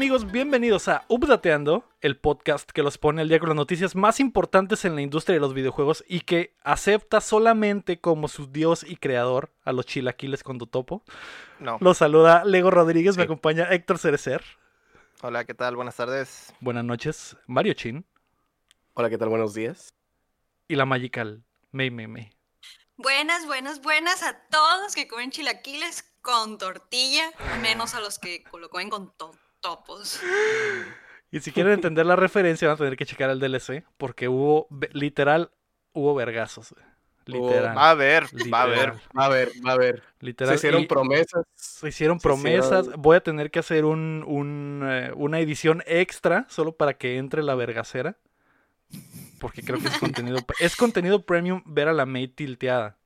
¿Qué tal amigos? Bienvenidos a Updateando, el podcast que los pone al día con las noticias más importantes en la industria de los videojuegos y que acepta solamente como su dios y creador a los chilaquiles con topo. No. Los saluda Lego Rodríguez, me acompaña Héctor Cerecer. Hola, ¿qué tal? Buenas tardes. Buenas noches, Mario Chin. Hola, ¿qué tal? Buenos días. Y la Magical, Mei Mei Mei. Buenas, buenas, buenas a todos que comen chilaquiles con tortilla, menos a los que lo comen con to- topos. Y si quieren entender la referencia van a tener que checar el DLC porque hubo, literal, hubo vergazos. Literal. Va a haber, va a haber. Va a ver, va a ver. Literal. Se hicieron Y- promesas. Se hicieron Se promesas. hicieron- Voy a tener que hacer un, un, eh, una edición extra solo para que entre la vergacera. Porque creo que es contenido. es contenido premium ver a la May tilteada.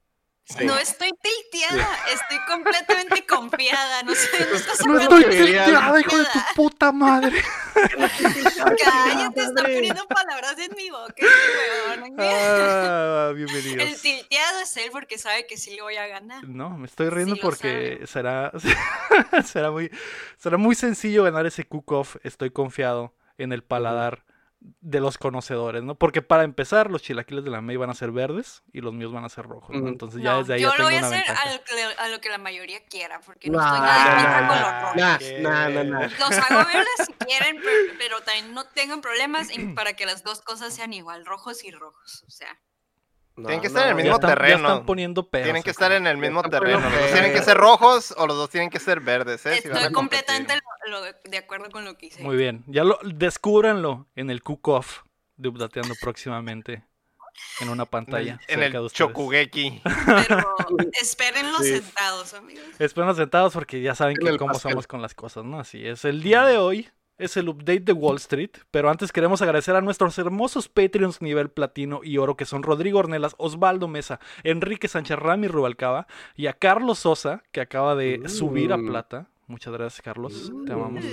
Sí. No estoy tilteada, estoy completamente confiada. No sé, no estás No estoy tilteada, hijo de tu puta madre. Cállate, está poniendo palabras en mi boca. este weón. Ah, El bienvenidos. tilteado es él porque sabe que sí le voy a ganar. No, me estoy riendo Sí porque será, será, muy, será muy sencillo ganar ese cook-off. Estoy confiado en el paladar de los conocedores, ¿no? Porque para empezar, los chilaquiles de la May van a ser verdes y los míos van a ser rojos, ¿no? Entonces ya No, desde ahí yo ya lo tengo voy a una hacer ventaja. a lo, que, a lo que la mayoría quiera, porque no estoy nada en contra nah, con los rojos. nah, nah. Los hago verdes si quieren, pero, pero también no tengan problemas para que las dos cosas sean igual, rojos y rojos. O sea, No, Tienen que no, estar en el Ya mismo están, ya terreno. están poniendo pedos. Tienen que estar en el mismo terreno. Los dos tienen que ser rojos o los dos tienen que ser verdes, ¿eh? Estoy completamente lo- lo- de acuerdo con lo que hice. Muy bien, ya lo descúbranlo en el cook-off de Updateando próximamente en una pantalla. en el de. Chokugeki. Pero espérenlos Sí. sentados, amigos. Esperen sentados porque ya saben que cómo pastel. somos con las cosas, ¿no? Así es. El día de hoy es el update de Wall Street, pero antes queremos agradecer a nuestros hermosos Patreons nivel platino y oro que son Rodrigo Ornelas, Osvaldo Mesa, Enrique Sánchez Rami Rubalcaba y a Carlos Sosa que acaba de subir a Mm. plata. Muchas gracias, Carlos. Te amamos.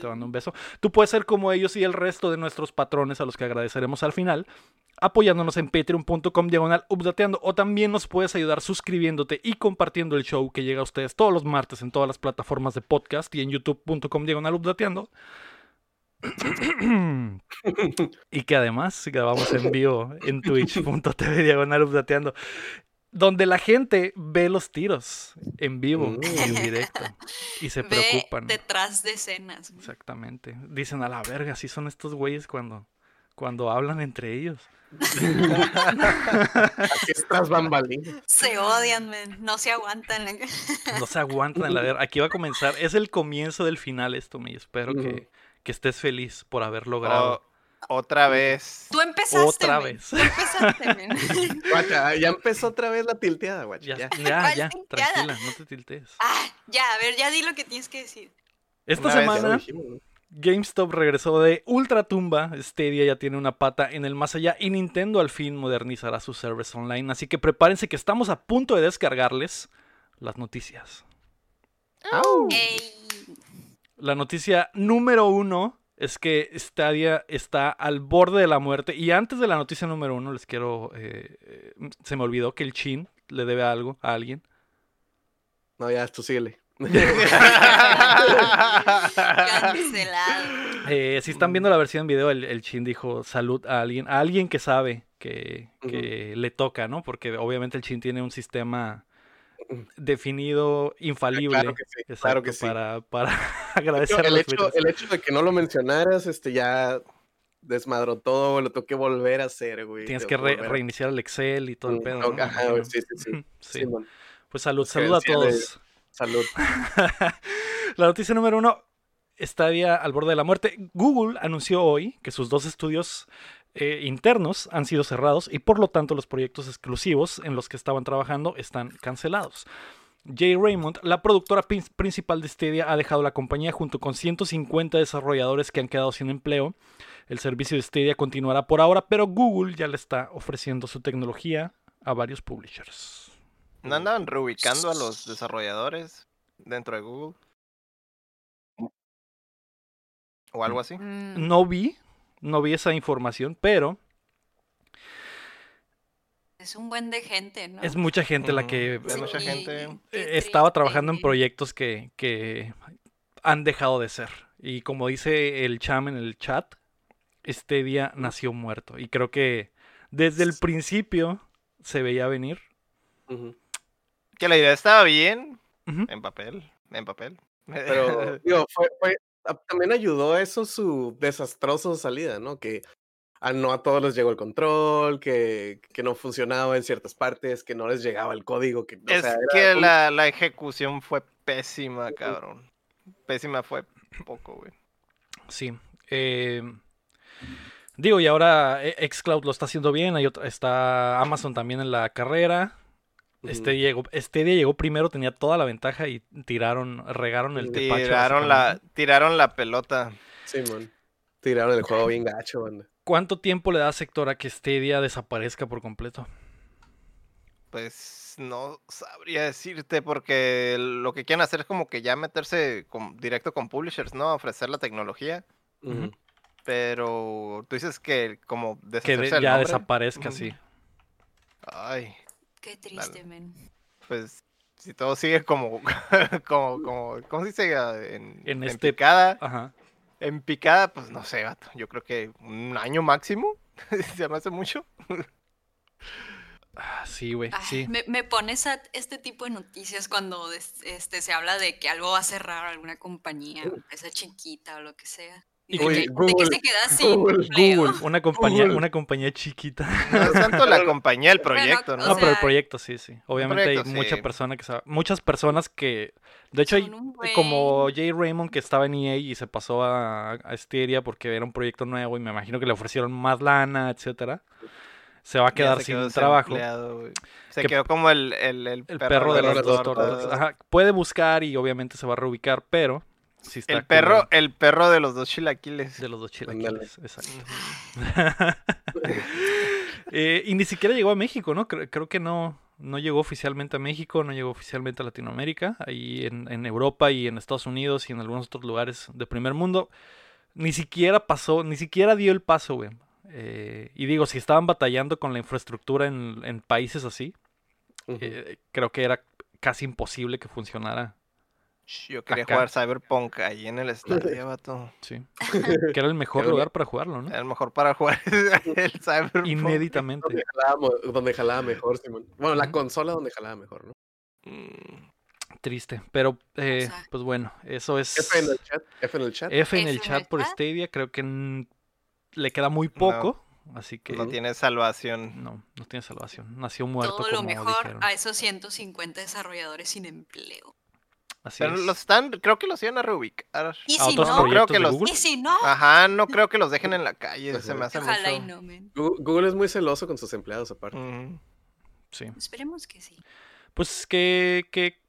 Te mando un beso. Tú puedes ser como ellos y el resto de nuestros patrones a los que agradeceremos al final, apoyándonos en patreon.com diagonal updateando o también nos puedes ayudar suscribiéndote y compartiendo el show que llega a ustedes todos los martes en todas las plataformas de podcast y en youtube.com diagonal updateando. y que además grabamos en vivo en twitch.tv diagonal updateando. Donde la gente ve los tiros en vivo y en directo. Y se Ve preocupan. detrás de escenas. Exactamente. Dicen a la verga, así son estos güeyes cuando, cuando hablan entre ellos. Aquí es tras bambalinas. Se odian, men, no se aguantan. No se aguantan en la verga. Aquí va a comenzar. Es el comienzo del final esto, me espero que, que estés feliz por haber logrado. O- otra vez. Tú empezaste. Otra men, vez. Tú empezaste, men. Guacha, ya empezó otra vez la tilteada, guacha. Ya, Ya. ya, ¿Cuál ya, tilteada? tranquila, no te tiltees. Ah, ya, a ver, ya di lo que tienes que decir. Esta Una semana dijimos, ¿no? GameStop regresó de ultratumba, Stadia ya tiene una pata en el más allá y Nintendo al fin modernizará sus servers online, así que prepárense que estamos a punto de descargarles las noticias. Ey, La noticia número uno es que Stadia está al borde de la muerte. Y antes de la noticia número uno, les quiero. eh, eh, se me olvidó que el Chin le debe algo a alguien. No, ya, tú síguele. cancelado. Eh, si están viendo la versión en video, el, el Chin dijo salud a alguien, a alguien que sabe que, que le toca, ¿no? Porque obviamente el Chin tiene un sistema definido, infalible. Claro que sí, claro que sí. Para, para De agradecer hecho, a el, hecho, el hecho de que no lo mencionaras, este, ya desmadró todo, lo tengo que volver a hacer, güey. Tienes que re- reiniciar el Excel y todo el Mm, pedo. ajá, sí, sí, sí. Sí. Pues salud, salud a todos. Salud. La noticia número uno, Stadia al borde de la muerte. Google anunció hoy que sus dos estudios eh, internos han sido cerrados y por lo tanto los proyectos exclusivos en los que estaban trabajando están cancelados. Jay Raymond, la productora prin- principal de Stadia, ha dejado la compañía junto con 150 desarrolladores que han quedado sin empleo. El servicio de Stadia continuará por ahora, pero Google ya le está ofreciendo su tecnología a varios publishers. ¿No andaban reubicando a los desarrolladores dentro de Google? O algo así. Mm, No vi, no vi esa información, pero Es un buen de gente, ¿no? es mucha gente la que Es mucha gente. qué estaba trabajando en proyectos que, que han dejado de ser. Y como dice el cham en el chat, este día nació muerto. Y creo que desde el principio se veía venir. Que la idea estaba bien en papel, en papel. Pero, digo, fue, también ayudó a eso su desastrosa salida, ¿no? Que a no a todos les llegó el control, que, que no funcionaba en ciertas partes, que no les llegaba el código. Que, o es sea, era que un- la, la ejecución fue pésima, cabrón. Pésima fue poco, güey. Sí. eh, digo, y ahora eh, Xcloud lo está haciendo bien. Hay otra, está Amazon también en la carrera. Este, Ujú. llegó, este día llegó primero, tenía toda la ventaja y tiraron, regaron el tepache. Tiraron la, tiraron la pelota. Simón. Tiraron el juego bien gacho, banda. ¿Cuánto tiempo le da sector a que Stadia desaparezca por completo? Pues no sabría decirte porque lo que quieren hacer es como que ya meterse con- directo con publishers, ¿no? Ofrecer la tecnología. Pero tú dices que como Que de- ya nombre. desaparezca, sí. Ay, Qué triste, men. pues si todo sigue como, como, como, ¿cómo se dice? Ah, En, En en este- picada, Ajá. en picada, pues no sé, vato, yo creo que un año máximo, se me hace mucho. Ah, sí, güey, Ay, sí. Me, me pones a este tipo de noticias cuando des- este, se habla de que algo va a cerrar alguna compañía, empresa chiquita o lo que sea. Y de, Uy, que, de que Google, se sin Google. Google. Una compañía, Google. una compañía chiquita. No es tanto la compañía, el proyecto, ¿no? No, pero el proyecto sí, sí. Obviamente proyecto, hay mucha sí. persona que sabe- muchas personas que, de hecho hay como. Jay Raymond que estaba en EA y se pasó a, a porque era un proyecto nuevo y me imagino que le ofrecieron más lana, etcétera. Se va a quedar sin trabajo. Se Que- quedó como el, el, el El perro, de perro las de dos tortas. Puede buscar y obviamente se va a reubicar, pero sí está El perro, el perro de los dos chilaquiles. de los dos chilaquiles, exacto. Eh, y ni siquiera llegó a México, ¿no? Creo, creo que no, no llegó oficialmente a México, no llegó oficialmente a Latinoamérica, ahí en, en Europa y en Estados Unidos y en algunos otros lugares de primer mundo. Ni siquiera pasó, ni siquiera dio el paso, güey. Eh, y digo, si estaban batallando con la infraestructura en, en países así, eh, creo que era casi imposible que funcionara, Yo quería Acá. jugar Cyberpunk ahí en el estadio, vato. sí. Que era el mejor lugar para jugarlo, ¿no? Era el mejor para jugar el Cyberpunk. Inéditamente. Donde jalaba, mo- donde jalaba mejor, Simón. Bueno, la consola donde jalaba mejor, ¿no? Mm, Triste, pero eh, sea, pues bueno, eso es... F en el chat. F en el chat. F en F el en chat el por chat. Stadia, creo que le queda muy poco, así que No no, tiene salvación. no, tiene salvación. Nació muerto Todo lo como mejor dijeron. a esos 150 desarrolladores sin empleo. Así Pero es. los están, creo que los iban a reubicar. Y ¿A si otros no, creo que los- Google? y si no, Ajá, no creo que los dejen en la calle. Se me hace ojalá y no, Google es muy celoso con sus empleados, aparte. Mm, Sí. Esperemos que sí. Pues que, que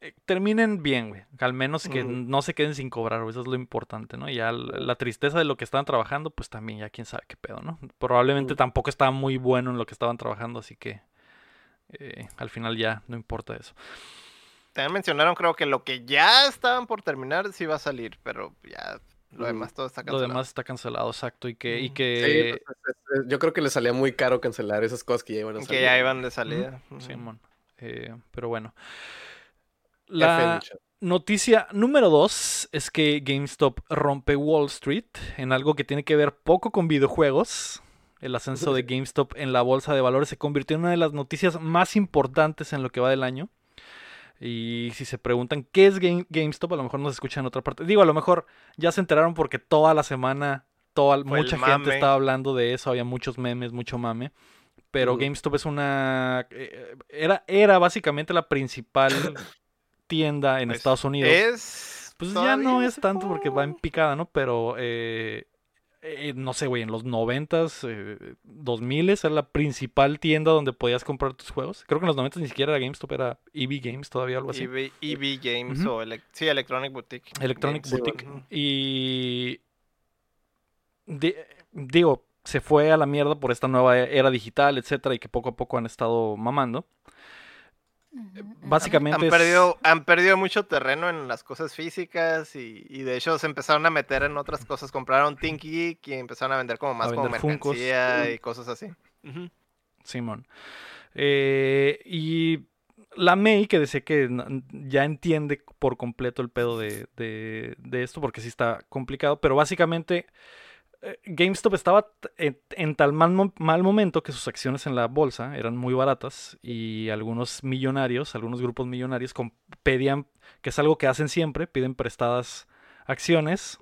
eh, terminen bien, güey. Al menos que no se queden sin cobrar, güey. Eso es lo importante, ¿no? Ya la tristeza de lo que estaban trabajando, pues también ya quién sabe qué pedo, ¿no? Probablemente tampoco estaba muy bueno en lo que estaban trabajando, así que eh, al final ya no importa eso. También mencionaron, creo que lo que ya estaban por terminar sí va a salir, pero ya lo demás todo está Lo cancelado. demás está cancelado, exacto. Y que, y Ujú. que Sí, pues, es- es- yo creo que le salía muy caro cancelar esas cosas que ya iban a salir. que ya iban de salida. Ujú. Simón. Eh, pero bueno. La noticia número dos es que GameStop rompe Wall Street en algo que tiene que ver poco con videojuegos. El ascenso de GameStop en la bolsa de valores se convirtió en una de las noticias más importantes en lo que va del año. Y si se preguntan qué es Game- GameStop, a lo mejor nos escuchan en otra parte. Digo, a lo mejor ya se enteraron porque toda la semana, toda, Fue mucha gente estaba hablando de eso, había muchos memes, mucho mame. Pero. GameStop es una... eh, Era, era básicamente la principal tienda en Pues, Estados Unidos. Es. Pues ya no es tanto porque va en picada, ¿no? Pero, eh, eh, no sé, güey, en los noventas, eh, 2000 era la principal tienda donde podías comprar tus juegos. Creo que en los noventas ni siquiera era GameStop, era EB Games todavía, algo así. EV, EV Games Ujú. o sí, Electronic Boutique. Electronic Games. Boutique. Y di- digo, se fue a la mierda por esta nueva era digital, etcétera, y que poco a poco han estado mamando. Básicamente Han es- perdido, han perdido mucho terreno en las cosas físicas y, y de hecho se empezaron a meter en otras cosas. Compraron Geek y empezaron a vender como más como Funkos. mercancía y cosas así. Simón. Eh, y la May, que decía que ya entiende por completo el pedo de, de- de esto, porque sí está complicado, pero básicamente GameStop estaba en, en tal mal, mal momento que sus acciones en la bolsa eran muy baratas y algunos millonarios, algunos grupos millonarios pedían, que es algo que hacen siempre, piden prestadas acciones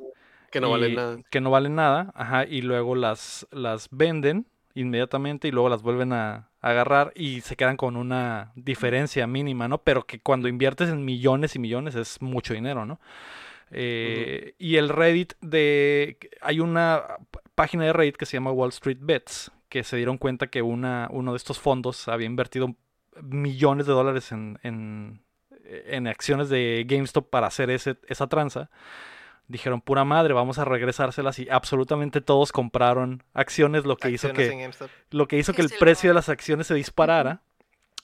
Que no vale y- nada. Que no valen nada, ajá, y luego las, las venden inmediatamente y luego las vuelven a, a agarrar y se quedan con una diferencia mínima, ¿no? Pero que cuando inviertes en millones y millones es mucho dinero, ¿no? Eh, Y el Reddit de... Hay una página de Reddit que se llama Wall Street Bets, que se dieron cuenta que una, uno de estos fondos había invertido millones de dólares en, en, en acciones de GameStop para hacer ese, esa tranza. Dijeron, pura madre, vamos a regresárselas y absolutamente todos compraron acciones, lo que hizo que, en GameStop. lo que hizo Que el precio de las acciones se disparara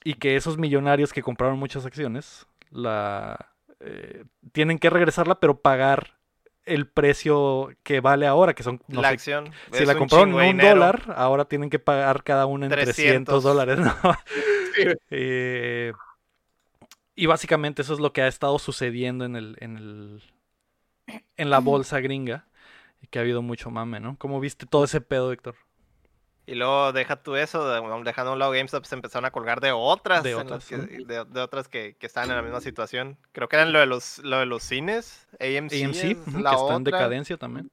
y que esos millonarios que compraron muchas acciones la eh, tienen que regresarla pero pagar el precio que vale ahora, que son, no la sé, acción. si es la compraron en un dinero. dólar, ahora tienen que pagar cada una en 300, 300. dólares, ¿no? Sí. Eh, y básicamente eso es lo que ha estado sucediendo en el, en el en la bolsa gringa. Y que ha habido mucho mame, ¿no? ¿Cómo viste todo ese pedo, Héctor? Y luego deja tú eso, de- dejando a un lado GameStop, se empezaron a colgar de otras, De otras, que, de, de otras que, que estaban en la misma situación. Creo que eran lo de los, lo de los cines, AMC, AMC, la que está en decadencia también.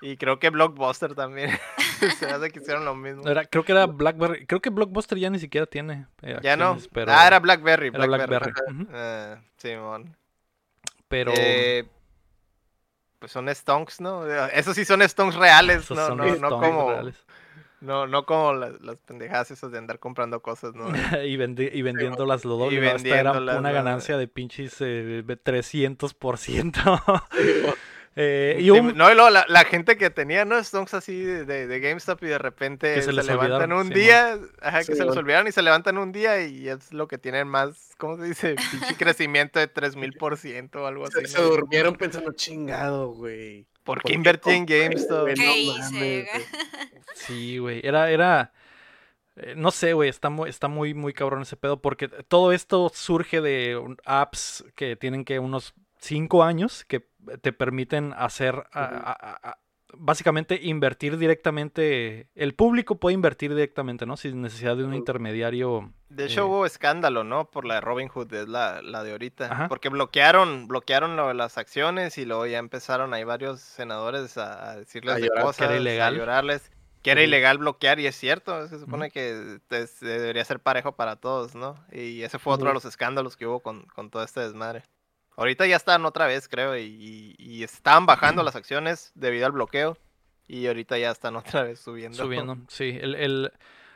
y creo que Blockbuster también. se hace que hicieron lo mismo. Era- creo que era Blackberry. Creo que Blockbuster ya ni siquiera tiene. eh, ya no. pero ah, era BlackBerry. era BlackBerry. Blackberry. Simón. Pero Eh, pues son stonks, ¿no? Esos sí son stonks reales, esos no, son no, no como, reales. No, no como las, las pendejadas esas de andar comprando cosas, ¿no? y, vendi- y vendiéndolas lo doble. Y. Esta era vendiéndolas, una ganancia de pinches eh, 300%. Sí, Eh, y un- No, y luego la, la gente que tenía, ¿no? Stonks así de, de- de GameStop y de repente Que se se, les levantan un día, ajá, que Sí, se bueno. olvidaron y se levantan un día y es lo que tienen más, ¿cómo se dice? Pinche crecimiento de 3000% o algo así. Se, durmieron pensando, chingado, güey. ¿Por ¿por qué invertí en GameStop? güey? ¿Qué No hice? mames, güey. Sí, güey. Era, era. eh, no sé, güey. Está muy, está muy, muy cabrón ese pedo. Porque todo esto surge de apps que tienen que unos 5 años que te permiten hacer. a- a- a- básicamente invertir directamente. El público puede invertir directamente, ¿no? Sin necesidad de un Ujú. intermediario. De hecho Eh, hubo escándalo, ¿no? Por la de Robin Hood, es la, la de ahorita. Ajá. Porque bloquearon, bloquearon lo de las acciones y luego ya empezaron ahí varios senadores a, a decirles A de llorar, cosas, a llorarles. Que era ilegal bloquear y es cierto, se supone que debería ser parejo para todos, ¿no? Y ese fue otro de los escándalos que hubo con, con todo este desmadre. Ahorita ya están otra vez, creo, y, estaban bajando las acciones debido al bloqueo. Y ahorita ya están otra vez subiendo. Subiendo, sí. El, el-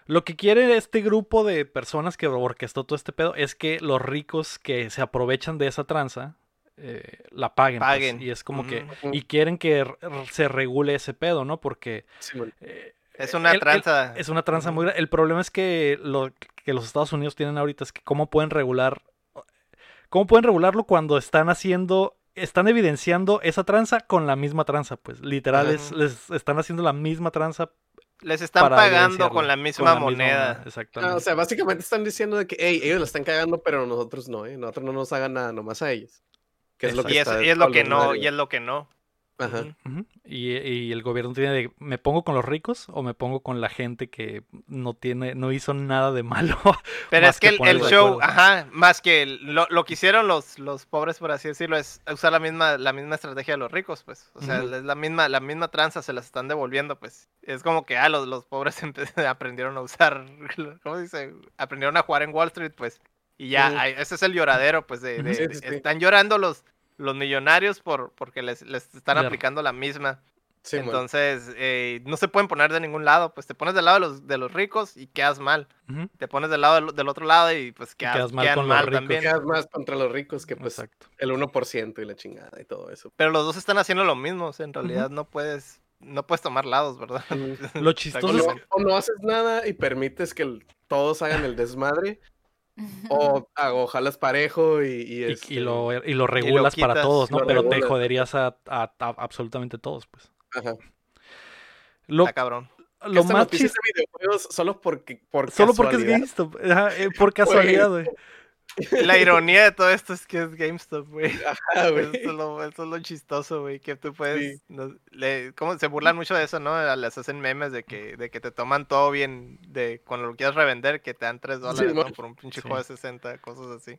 lo que quiere este grupo de personas que orquestó todo este pedo es que los ricos que se aprovechan de esa tranza eh, la paguen. pues, Paguen. y es como que. Y quieren que se regule ese pedo, ¿no? Porque. Eh, Es una el- el- tranza. es una tranza muy grande. El problema es que lo que los Estados Unidos tienen ahorita es que cómo pueden regular. ¿Cómo pueden regularlo cuando están haciendo. Están evidenciando esa tranza con la misma tranza, pues. Literal, es- les están haciendo la misma tranza Les están pagando con la misma con la moneda. Exactamente. Ah, o sea, básicamente están diciendo de que, hey, ellos la están cagando, pero nosotros no, ¿eh? Nosotros no nos hagan nada nomás a ellos. Que es lo que y, es, está y es lo que no, y es lo que no. Ajá. Y, y el gobierno tiene de, ¿me pongo con los ricos o me pongo con la gente que no tiene, no hizo nada de malo? Pero es que, que el, el show, acuerdo. ajá, más que lo, lo que hicieron los, los pobres, por así decirlo, es usar la misma, la misma estrategia de los ricos, pues. O sea, es la misma, la misma tranza, se las están devolviendo, pues. Es como que, ah, los, los pobres aprendieron a usar, ¿cómo se dice? Aprendieron a jugar en Wall Street, pues. Y ya, ese es el lloradero, pues, de, de- están llorando los, los millonarios por, porque les, les están aplicando la misma. Entonces, eh, no se pueden poner de ningún lado, pues te pones del lado de los, de los ricos y quedas mal. Te pones del lado del, del otro lado y pues quedas, quedas mal quedan con los mal ricos. también. Quedas más contra los ricos que pues Exacto. el 1% y la chingada y todo eso. Pero los dos están haciendo lo mismo, o sea, en realidad no puedes no puedes tomar lados, ¿verdad? Lo O, chistoso no, es que, o no haces nada y permites que el- todos hagan el desmadre, o, ah, o jalas parejo y, y, y, este, y lo, y lo regulas para quitas, todos, ¿no? lo Pero te regulas. joderías a, a- a absolutamente todos, pues. ajá. Lo, Está cabrón. lo más noticia chis- de videojuegos solo porque por Solo porque es. GameStop. ajá, eh, por casualidad, güey. La ironía de todo esto es que es GameStop, güey. Ajá, güey. Eso es, lo, eso es lo chistoso, güey, que tú puedes... no- le- ¿cómo se burlan mucho de eso, no? Les hacen memes de que, de que te toman todo bien, de cuando lo quieres revender, que te dan 3 dólares ¿no? por un pinche Sí. juego de 60, cosas así.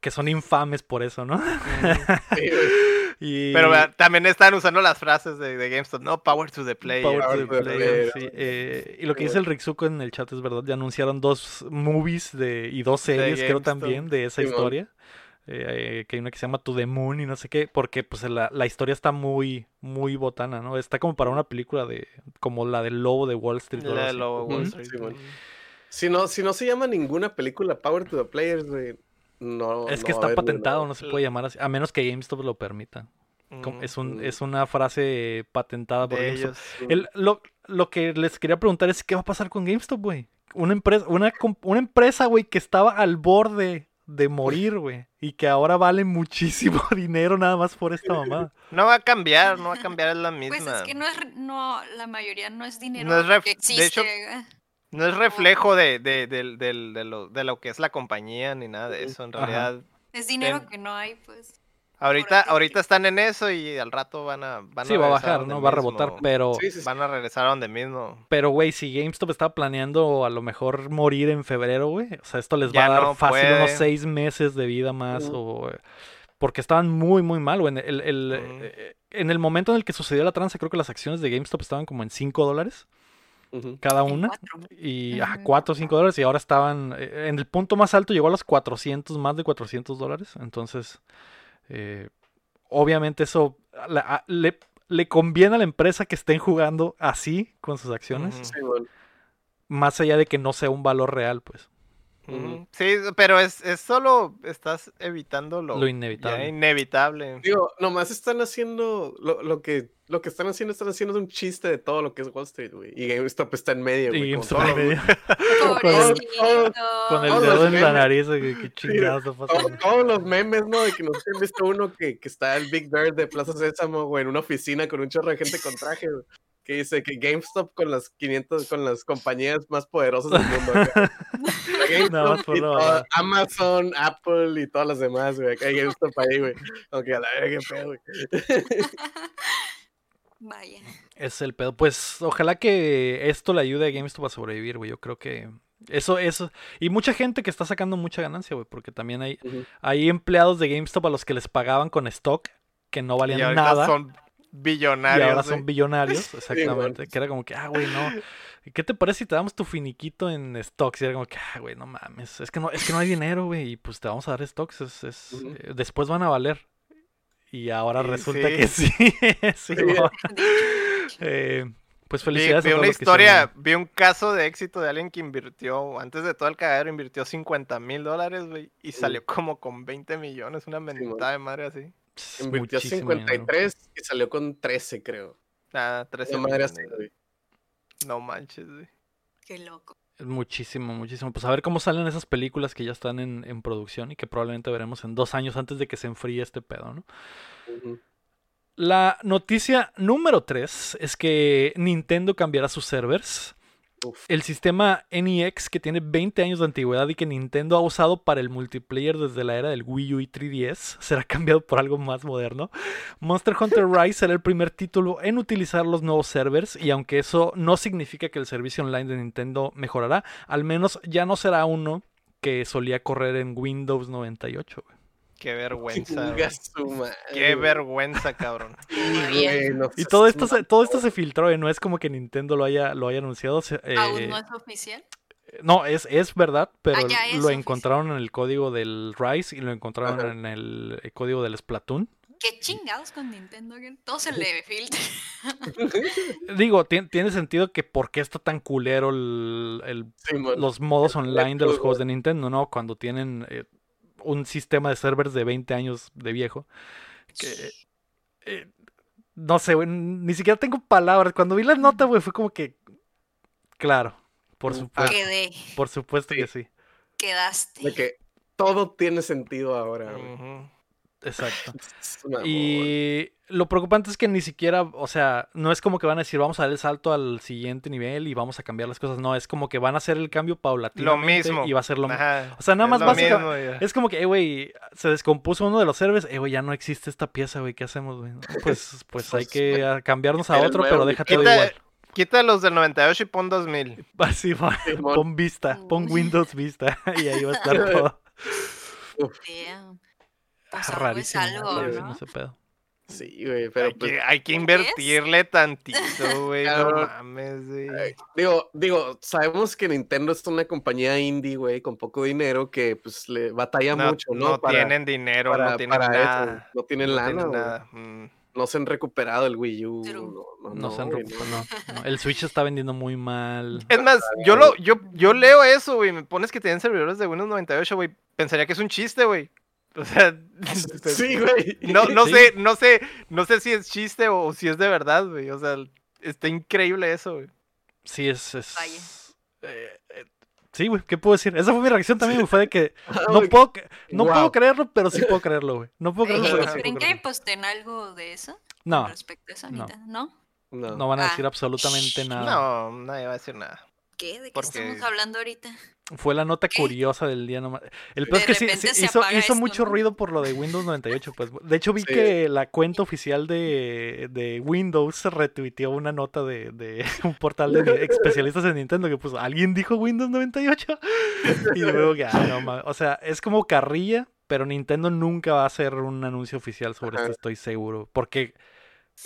Que son infames por eso, ¿no? Sí, güey. Y... Pero también están usando las frases de, de GameStop, no, power to the player. Power to the player, sí. Eh, y lo que dice Bueno. el Rixuko en el chat es verdad, ya anunciaron dos movies de, y dos series, creo también, de esa historia. Eh, eh, que hay una que se llama To the Moon y no sé qué, porque pues la, la historia está muy, muy botana, ¿no? Está como para una película de, como la del lobo de Wall Street. La de así. Lobo Wall Ujú, Street. Simón. Mm. Si no, si no se llama ninguna película Power to the Players, güey, no. Es que está patentado, ninguna. no se puede llamar así, a menos que GameStop lo permita. Mm. es, un, Mm. es una frase patentada por de GameStop. ellos. El- lo, lo que les quería preguntar es qué va a pasar con GameStop, güey. Una empresa, una, una empresa, güey, que estaba al borde de morir, güey. Y que ahora vale muchísimo dinero nada más por esta mamada. No va a cambiar, no va a cambiar, es la misma. Pues es que no es, no, la mayoría no es dinero No es que de existe. hecho, eh. No es reflejo de, de, del- del- de lo, de lo que es la compañía ni nada de eso. En Ajá. realidad, es dinero ten- que no hay, pues. ahorita, ahorita están en eso y al rato van a, van Sí, va a bajar, ¿no? Va a rebotar, pero... Sí, sí, sí. Van a regresar a donde mismo. Pero, güey, si GameStop está planeando a lo mejor morir en febrero, güey. O sea, esto les va Ya a dar no fácil unos seis meses de vida más. O, eh, porque estaban muy, muy mal, güey. En el, el- eh, en el momento en el que sucedió la tranza, creo que las acciones de GameStop estaban como en 5 dólares Cada una. Y a Ujú. 4 o 5 dólares. Y ahora estaban. eh, En el punto más alto llegó a los 400, más de 400 dólares. Entonces, eh, obviamente eso la- a- le, le conviene a la empresa que estén jugando así con sus acciones. Ujú. Sí, bueno. Más allá de que no sea un valor real, pues. Sí, pero es, es solo estás evitando lo, Lo inevitable. inevitable. Digo, nomás están haciendo lo, lo que lo que están haando, están haciendo un chiste de todo lo que es Wall Street, güey. Y GameStop está en medio, güey. GameStop en medio, con el dedo en la nariz. está todo- pasando. todos los memes, ¿no? De que no sé si han visto uno que, que está el Big Bird de Plaza Sésamo, güey, en una oficina con un chorro de gente con traje, güey, Que dice que GameStop con las 500, con las compañías más poderosas del mundo. GameStop Nada más por y todo-. Amazon, Apple y todas las demás, güey. Acá hay GameStop ahí, güey. Aunque a la verga, qué pedo, güey. Vaya. Es el pedo. Pues ojalá que esto le ayude a GameStop a sobrevivir, güey. Yo creo que eso, eso. Y mucha gente que está sacando mucha ganancia, güey. Porque también hay, hay empleados de GameStop a los que les pagaban con stock que no valían nada. son y billonarios. ahora güey. son billonarios, exactamente. Que era como que, ah, güey, no. ¿Qué te parece si te damos tu finiquito en stocks? Y era como que, ah, güey, no mames. Es que no, es que no hay dinero, güey. Y pues te vamos a dar stocks. Es, eh, después van a valer. Y ahora Y resulta sí. que sí. sí. Eh, pues Vi, felicidades vi a todos una historia, vi un caso de éxito de alguien que invirtió, antes de todo el cagadero, invirtió 50 mil dólares, güey, y salió como con 20 millones, una mentada de madre así. Invirtió muchísimo dinero. 53 y salió con 13, creo. Nada, 13 Una madre así, millones, güey. No manches, güey. Qué loco. Es Muchísimo, muchísimo. Pues a ver cómo salen esas películas que ya están en, en producción y que probablemente veremos en dos años antes de que se enfríe este pedo, ¿no? La noticia número 3 es que Nintendo cambiará sus servers. Uf. El sistema NEX, que tiene 20 años de antigüedad y que Nintendo ha usado para el multiplayer desde la era del Wii U y 3DS, será cambiado por algo más moderno. Monster Hunter Rise será el primer título en utilizar los nuevos servers y aunque eso no significa que el servicio online de Nintendo mejorará, al menos ya no será uno que solía correr en Windows 98. güey. Qué vergüenza, güey. Qué vergüenza, cabrón. Bien. Y todo esto, se, todo esto se filtró, ¿eh? no es como que Nintendo lo haya, lo haya anunciado. se- ¿Aún eh, no es oficial? No, es, es verdad, pero Ah, es lo oficial. encontraron en el código del Rise y lo encontraron Ajá. en el, eh, código del Splatoon. ¿Qué chingados con Nintendo? que Todo se le filtra. Digo, tien- tiene sentido que por qué está tan culero el- los modos online de los juego. juegos de Nintendo, ¿no? Cuando tienen eh, un sistema de servers de 20 años de viejo. Que, eh, no sé, güey, ni siquiera tengo palabras. Cuando vi la nota, güey, fue como que... Claro, por Mm, supuesto, Quedé. por supuesto que sí. Quedaste. De que todo tiene sentido ahora. Ujú. Exacto. Y lo preocupante es que ni siquiera, o sea, no es como que van a decir vamos a dar el salto al siguiente nivel y vamos a cambiar las cosas. No, es como que van a hacer el cambio Lo paulatinamente mismo. y va a ser lo mismo. O sea, nada más lo mismo, ya. Es como que, eh, güey, se descompuso uno de los servers, eh, güey, ya no existe esta pieza, güey, ¿qué hacemos, güey? No, Pues, pues hay Pues, que ah, cambiarnos a otro, pero güey. deja todo Quita- igual. Quita los del 98 y pon 2000. Así va. Pon Vista, pon. Windows Vista y ahí va a estar todo. Damn. Pues algo rarísimo, algo, rarísimo ¿no? ese pedo. Sí, güey, pero hay, pues, que, hay que ¿Qué invertirle tantito, güey. No mames, güey. digo, digo, sabemos que Nintendo es una compañía indie, güey, con poco dinero que pues le batalla No, mucho, ¿no? Para- tienen dinero, para- no tienen para eso, nada. no tienen no lana, tienen güey. nada. Mm. No se han recuperado el Wii U. No, no, No, se han güey, no. no, no. El Switch está vendiendo muy mal. Es más, yo lo, yo, yo leo eso, güey. Me pones que tienen servidores de Windows 98, güey. Pensaría que es un chiste, güey. O sea, Sí, güey. no, no Sí. sé, no sé, no sé si es chiste o si es de verdad, güey. O sea, está increíble eso, güey. Sí, es. es Vaya. eh, eh, sí, güey, ¿qué puedo decir? Esa fue mi reacción también, güey, fue de que Ah, no puedo, no puedo creerlo, pero sí puedo creerlo, güey. No puedo creerlo, sí ¿Creen puedo que posten algo de eso? No, Con respecto a eso, no. ¿No? No. no van a Ah. decir absolutamente nada. No, nadie va a decir nada. ¿Qué? ¿De qué Porque- estamos hablando ahorita? Fue la nota ¿Qué? curiosa del día nomás. El peor es que sí, hizo, apaga hizo esto, mucho ¿no? ruido por lo de Windows 98. Pues. De hecho, vi Sí. que la cuenta oficial de, de Windows retuiteó una nota de, de un portal de especialistas en Nintendo que puso, ¿alguien dijo Windows 98? Y luego, que, ah, no mames. O sea, es como carrilla, pero Nintendo nunca va a hacer un anuncio oficial sobre Ajá. esto, estoy seguro. Porque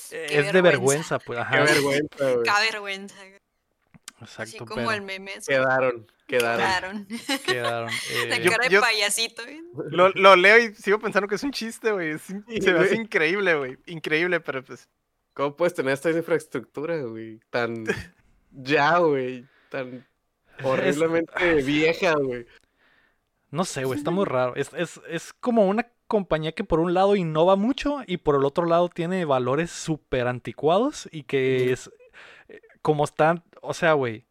Qué es de vergüenza, pues. Qué Ajá, vergüenza, güey. Qué vergüenza. Exacto, como pero el meme. Quedaron, quedaron. Quedaron. quedaron. La eh, Yo- cara de payasito. ¿eh? Lo, lo leo y sigo pensando que es un chiste, güey. Sí, Se me hace increíble, güey. Increíble, pero pues. ¿Cómo puedes tener esta infraestructura, güey? Tan ya, güey. Tan horriblemente vieja, güey. No sé, güey, está muy raro. Es, es, es como una compañía que por un lado innova mucho y por el otro lado tiene valores súper anticuados y que es eh, como están, o sea, güey.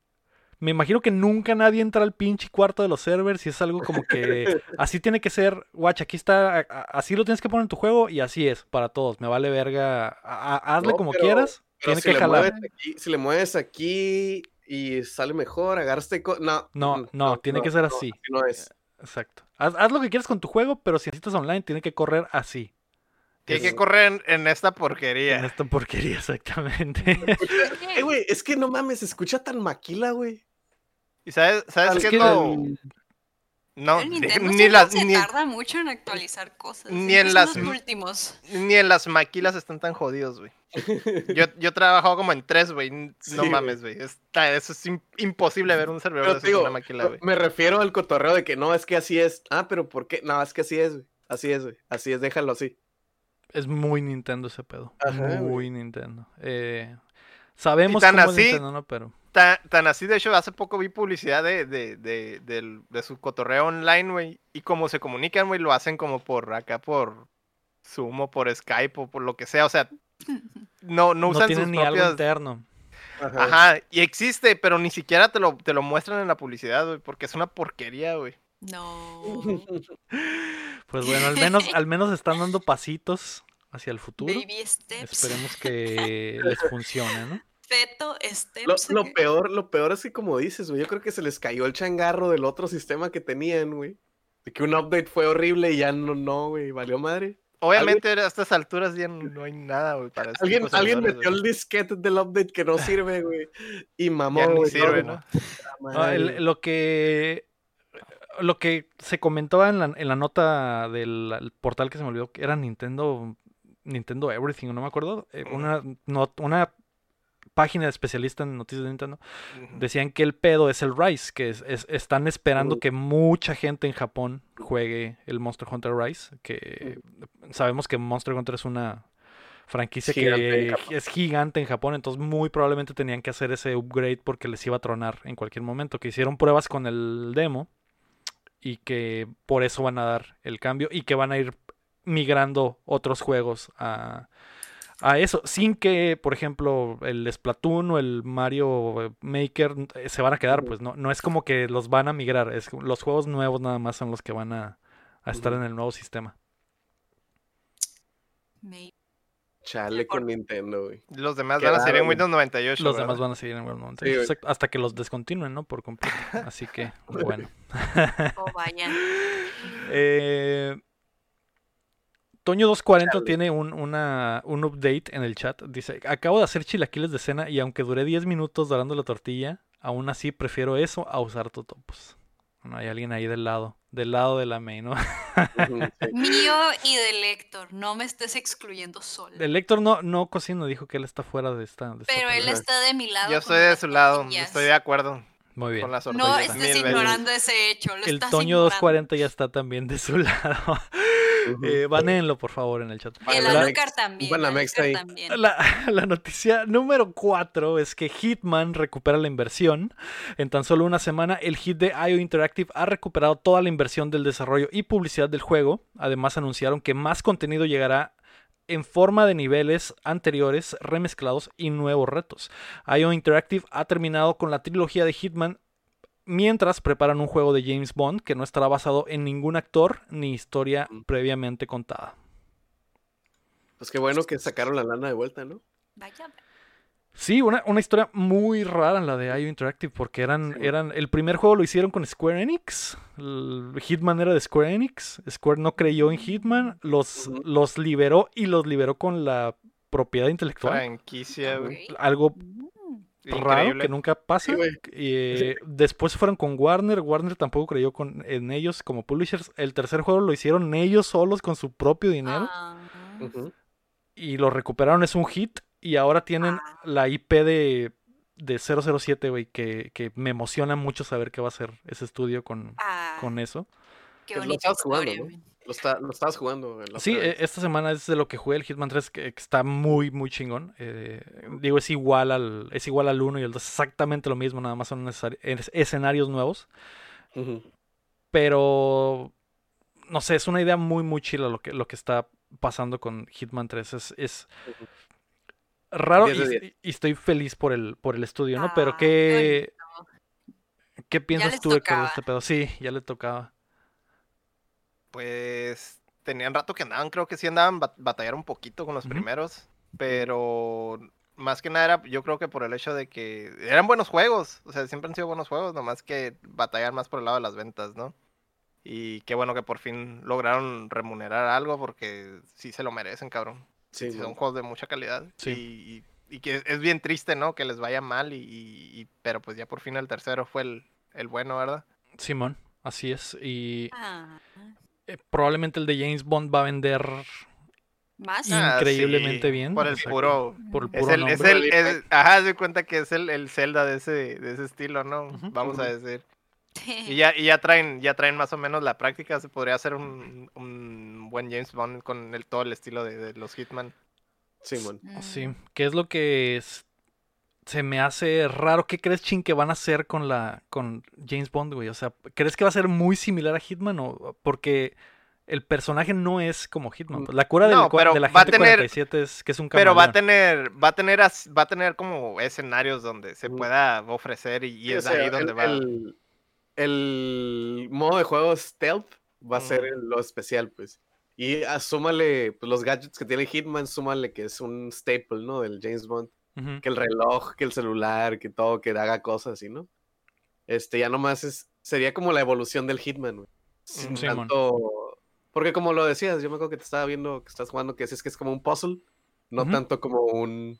Me imagino que nunca nadie entra al pinche cuarto de los servers y es algo como que así tiene que ser, guacha, aquí está, así lo tienes que poner en tu juego y así es para todos. Me vale verga, a- a- hazle No, como pero- quieras, Pero tiene si que le, jalar. aquí, si le mueves aquí y sale mejor, agarraste. No, No, mm, no, tiene que ser no, así. no es. Exacto. Haz, haz lo que quieras con tu juego, pero si necesitas online, tiene que correr así. Tiene que correr en, en esta En porquería. esta porquería, exactamente. Eh, güey, es que no mames, se escucha tan maquila, güey. ¿Y sabes, sabes Es qué que es lo.? el- No, Pero ni, Nintendo ni siempre las, se ni, tarda mucho en actualizar cosas. ni siempre en son las- los últimos. ni en las maquilas están tan jodidos, güey. Yo, yo he trabajado como en tres, güey. Sí, No mames, güey. Eso es im- imposible ver un servidor de en digo, una maquila, güey. me refiero al cotorreo de que no, es que así es. Ah, pero ¿por qué? No, es que así es, güey. Así es, güey. Así es, déjalo así. Es muy Nintendo ese pedo. Ajá, güey. muy Nintendo. Eh, sabemos tan cómo es así- Nintendo, ¿no? Pero Tan, tan así, de hecho, hace poco vi publicidad de, de, de, del- de su cotorreo online, güey. Y como se comunican, güey, lo hacen como por acá, por Zoom o por Skype o por lo que sea. O sea, no, no no, usan tienen sus ni algo interno. Ajá. Ajá, y existe, pero ni siquiera te lo, te lo muestran en la publicidad, güey, porque es una porquería, güey. No. Pues bueno, al menos, al menos están dando pasitos hacia el futuro. Baby steps. Esperemos que les funcione, ¿no? Feto steps. lo peor, lo peor es que como dices, güey, yo creo que se les cayó el changarro del otro sistema que tenían, güey. De que un update fue horrible y ya no, no, güey, valió madre. Obviamente a estas alturas ya no no hay nada, güey, para Alguien, alguien metió el disquete del update que no sirve, güey. Y mamó, Ya ni güey, sirve. ¿no? No, Madre, el- güey. lo que lo que se comentaba en la, en la nota del el portal que se me olvidó que era Nintendo Nintendo Everything, no me acuerdo, eh, una no- una página especialista en noticias de Nintendo decían que el pedo es el Rise, que es, es- están esperando Ujú. que mucha gente en Japón juegue el Monster Hunter Rise, que sabemos que Monster Hunter es una franquicia gigante que es gigante en Japón, entonces muy probablemente tenían que hacer ese upgrade porque les iba a tronar en cualquier momento, que hicieron pruebas con el demo y que por eso van a dar el cambio y que van a ir migrando otros juegos a, a eso, sin que, por ejemplo, el Splatoon o el Mario Maker eh, se van a quedar, pues no, no es como que los van a migrar, es los juegos nuevos nada más son los que van a, a estar en el nuevo sistema. Chale con Nintendo, güey. Los demás van a seguir en. Windows 98. Los ¿verdad? demás van a seguir en Windows 98, Sí, güey. exacto, hasta que los descontinúen, ¿no? Por completo. Así que, bueno. Oh, vaya. Eh, Toño 240 Chale. tiene un, una- un update en el chat. Dice, acabo de hacer chilaquiles de cena y aunque duré 10 minutos dorando la tortilla, aún así prefiero eso a usar totopos. Bueno, hay alguien ahí del lado, del lado de la main, ¿no? Mío y de Héctor. No me estés excluyendo solo. El Héctor no, no cocina, dijo que él está fuera de esta. de esta Pero él está de mi lado. Yo estoy de su lado. Estoy de acuerdo Muy bien. con las No estés veces. ignorando ese hecho. Lo El estás Toño ignorando. 240 ya está también de su lado. Eh, banéenlo, por favor, en el chat. Y el. Alucard también. La, la noticia número 4 es que Hitman recupera la inversión. En tan solo una semana, el hit de IO Interactive ha recuperado toda la inversión del desarrollo y publicidad del juego. Además, anunciaron que más contenido llegará en forma de niveles anteriores, remezclados y nuevos retos. IO Interactive ha terminado con la trilogía de Hitman mientras preparan un juego de James Bond que no estará basado en ningún actor ni historia Mm. previamente contada. Pues qué bueno que sacaron la lana de vuelta, ¿no? Vaya. Sí, una, una historia muy rara la de IO Interactive, porque eran, Sí. eran. El primer juego lo hicieron con Square Enix. El Hitman era de Square Enix. Square no creyó en Hitman. Los, los liberó y los liberó con la propiedad intelectual. Franquicia, güey. Algo. Raro Increíble. que nunca pasa. Sí, eh, después fueron con Warner. Warner tampoco creyó con, en ellos como publishers. El tercer juego lo hicieron ellos solos con su propio dinero. Ah. Y lo recuperaron, es un hit. Y ahora tienen Ah. la IP de, de 007, güey, que, que me emociona mucho saber qué va a hacer ese estudio con, Ah, con eso. qué Que lo. Lo, está- lo estabas jugando. en la Sí, eh, vez. esta semana es de lo que jugué el Hitman 3, que, que está muy, muy chingón. Eh, digo, es igual al es igual al 1 y el 2, exactamente lo mismo, nada más son es- escenarios nuevos. Pero, no sé, es una idea muy, muy chila lo que, lo que está pasando con Hitman 3. Es, es raro 10 de y, 10. y estoy feliz por el, por el estudio, ¿no? Pero Ah, qué, qué ¿qué piensas tú, de este pedo? Sí, ya le tocaba. Pues tenían rato que andaban, creo que sí andaban bat- batallar un poquito con los primeros, pero más que nada era, yo creo que por el hecho de que eran buenos juegos, o sea, siempre han sido buenos juegos, nomás que batallar más por el lado de las ventas, ¿no? Y qué bueno que por fin lograron remunerar algo porque sí se lo merecen, cabrón. Sí, son juegos de mucha calidad. Sí. Y, y- y que es bien triste, ¿no? Que les vaya mal, y, y- y- pero pues ya por fin el tercero fue el, el bueno, ¿verdad? Simón, así es. Y Ah, eh, probablemente el de James Bond va a vender más. Ah, Increíblemente bien, Por el puro... por el Es puro el, es nombre. el, es- ajá, se cuenta que es el, el Zelda de ese, de ese estilo, ¿no? Vamos a decir. Y ya, y ya traen, ya traen más o menos la práctica, se podría hacer un, un buen James Bond con el, todo el estilo de, de los Hitman. Sí, man. Mm. Sí, ¿qué es lo que es- se me hace raro? ¿Qué crees, Chin, que van a hacer con la con James Bond, güey? O sea, ¿crees que va a ser muy similar a Hitman o porque el personaje no es como Hitman? la cura del No, cua- pero de la va a gente tener- 47 es que es un Pero va a camaleón. tener, va a tener, as- va a tener como escenarios donde se Ujú. pueda ofrecer y, y Sí, o es sea, ahí donde el, va. el- el modo de juego stealth va a ser lo especial, pues. Y ah, súmale pues, los gadgets que tiene Hitman, súmale que es un staple, ¿no? Del James Bond. Ujú. Que el reloj, que el celular, que todo, que haga cosas así, ¿no? Este, ya nomás es, sería como la evolución del Hitman, güey. Sin Sí, tanto... Porque como lo decías, yo me acuerdo que te estaba viendo que estás jugando, que es, es que es como un puzzle, no Ujú. tanto como un...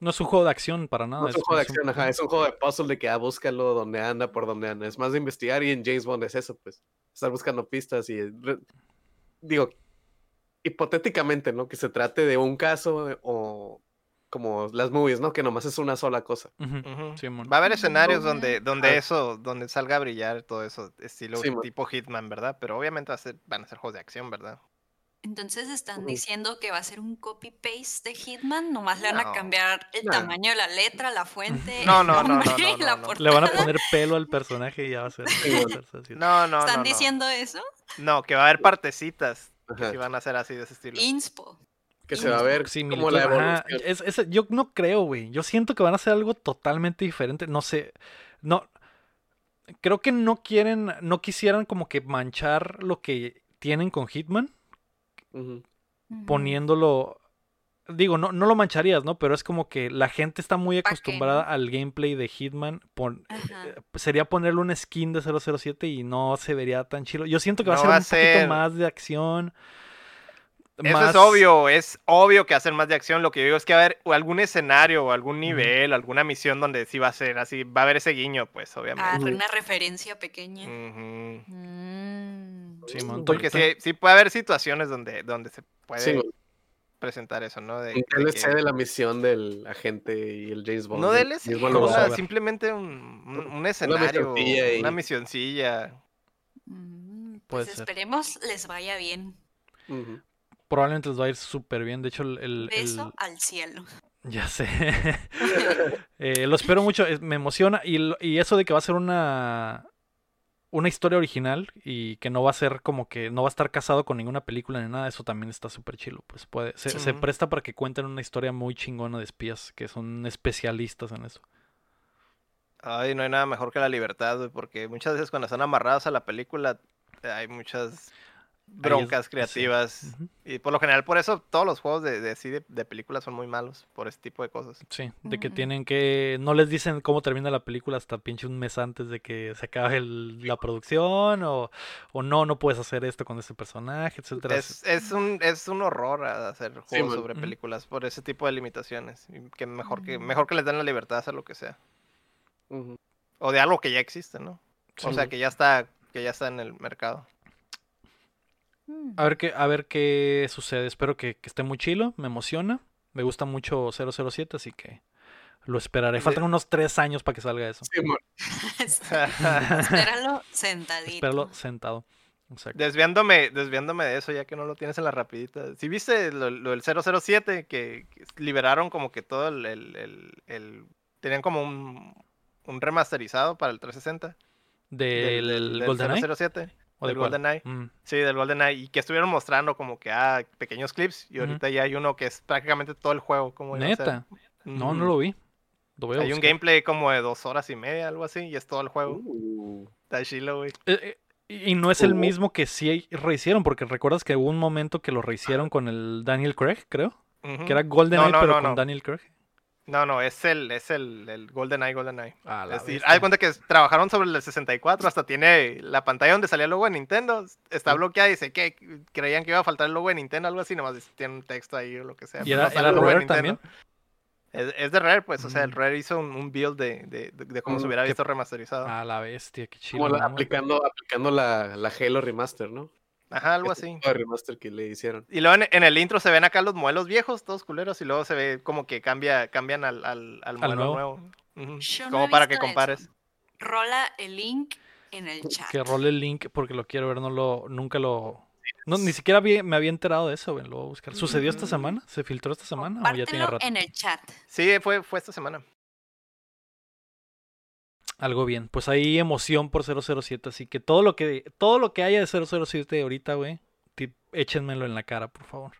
No es un juego de acción para nada. No es un juego de un- acción, ajá, es un juego de puzzle de que ah, búscalo donde anda, por donde anda. Es más de investigar y en James Bond es eso, pues. Estar buscando pistas y. Digo, hipotéticamente, ¿no? Que se trate de un caso eh, o como las movies, ¿no? Que nomás es una sola cosa. Ujú. Simón. Va a haber escenarios donde, donde Ah. eso, donde salga a brillar todo eso, estilo Sí, tipo Hitman, ¿verdad? Pero obviamente va a ser, van a ser juegos de acción, ¿verdad? Entonces están diciendo que va a ser un copy-paste de Hitman, nomás le van a cambiar el No. tamaño de la letra, la fuente, No, el no, no, no, nombre no, y la no, no. Le van a poner pelo al personaje y ya va a ser. No, no, ¿Están no, no. diciendo eso? No, que va a haber partecitas que van a ser así de ese estilo. Inspo. Que se va a ver Sí, como la evolución. es- es- yo no creo, güey. Yo siento que van a hacer algo totalmente diferente. No sé. No. Creo que no quieren. No quisieran como que manchar lo que tienen con Hitman. Poniéndolo. Digo, no, no lo mancharías, ¿no? Pero es como que la gente está muy ¿Pa' qué, acostumbrada no? al gameplay de Hitman. Pon- eh, sería ponerle un skin de 007 y no se vería tan chido. Yo siento que va a ser va un a ser- poquito más de acción. Eso más- es obvio, es obvio que hacer más de acción. Lo que yo digo es que va a haber algún escenario o algún nivel, alguna misión donde sí va a ser así, va a haber ese guiño, pues, Ah, obviamente. una referencia pequeña. Ujú. Mm. Simón, Porque sí, sí puede haber situaciones donde, donde se puede Sí, presentar eso, ¿no? De, de DLC que- de la misión del agente y el James Bond. No DLC, mismo o lugar. sea, crossover. simplemente un, un, un escenario, y- una misioncilla. Mm, Pues esperemos les vaya bien. Ujú. Probablemente les va a ir súper bien. De hecho, el, el- Beso el- al cielo. Ya sé. Eh, lo espero mucho, me emociona. Y, y eso de que va a ser una, una historia original y que no va a ser como que no va a estar casado con ninguna película ni nada, eso también está súper chilo. Pues puede, se, presta para que cuenten una historia muy chingona de espías, que son especialistas en eso. Ay, no hay nada mejor que la libertad, güey, porque muchas veces cuando están amarrados a la película eh, hay muchas broncas sí. creativas. Y por lo general, por eso todos los juegos de, de, así de, de películas son muy malos, por ese tipo de cosas. Sí, de que tienen que. No les dicen cómo termina la película hasta pinche un mes antes de que se acabe el- la producción, o, o no, no puedes hacer esto con este personaje, etcétera. Es, es, un, es un horror hacer juegos sobre películas por ese tipo de limitaciones. y Que mejor que Mm. mejor que les den la libertad de hacer lo que sea. O de algo que ya existe, ¿no? O sea, que ya está, que ya está en el mercado. Mm. A ver qué, a ver qué sucede. Espero que, que esté muy chilo, me emociona. Me gusta mucho 007, así que lo esperaré. Faltan unos tres años para que salga eso. Sí. Espéralo sentadito. Espéralo sentado. Exacto. Desviándome, desviándome de eso, ya que no lo tienes en la rapidita. ¿Sí viste lo, lo del 007? Que, que liberaron como que todo el... el, el- el- tenían como un, un remasterizado para el 360. ¿Del, del GoldenEye? 007. ¿O de del cuál? GoldenEye. Mm, Sí, del GoldenEye. Y que estuvieron mostrando como que, ah, pequeños clips. Y ahorita ya hay uno que es prácticamente todo el juego. Como. Neta. No, no lo vi. Lo Hay un gameplay como de dos horas y media, algo así. Y es todo el juego. Uh, Está chilo, güey. Eh, eh, y no es el Oh. mismo que sí rehicieron, porque recuerdas que hubo un momento que lo rehicieron con el Daniel Craig, creo. Que era GoldenEye, no, pero no, con no. Daniel Craig. No, no, es el, es el, el GoldenEye, GoldenEye. Ah, la Es decir, de cuenta que trabajaron sobre el 64, hasta tiene la pantalla donde salía el logo de Nintendo, está bloqueada y dice que creían que iba a faltar el logo de Nintendo, algo así, nomás dice, tiene un texto ahí o lo que sea. ¿Y era- no era el logo de Rare Nintendo. Es, es de Rare, pues, o sea, el Mm. Rare hizo un, un build de, de, de- de cómo se Mm, hubiera qué- visto remasterizado. A la bestia, qué chido. como aplicando, aplicando la, la Halo Remaster, ¿no? Ajá, algo Este así. remaster que le hicieron. Y luego en, en el intro se ven acá los modelos viejos, todos culeros, y luego se ve como que cambia, cambian al, al, al modelo nuevo. no Como para que eso. compares. Rola el link en el chat. Que role el link porque lo quiero ver, no lo, nunca lo. No, ni siquiera había- me había enterado de eso, güey, lo voy a buscar. ¿Sucedió esta Mm. semana? ¿Se filtró esta semana o ya tiene Compártelo rato? en el chat. Sí, fue, fue esta semana. Algo bien. Pues hay emoción por 007, así que todo lo que todo lo que haya de 007 ahorita, güey, échenmelo en la cara, por favor.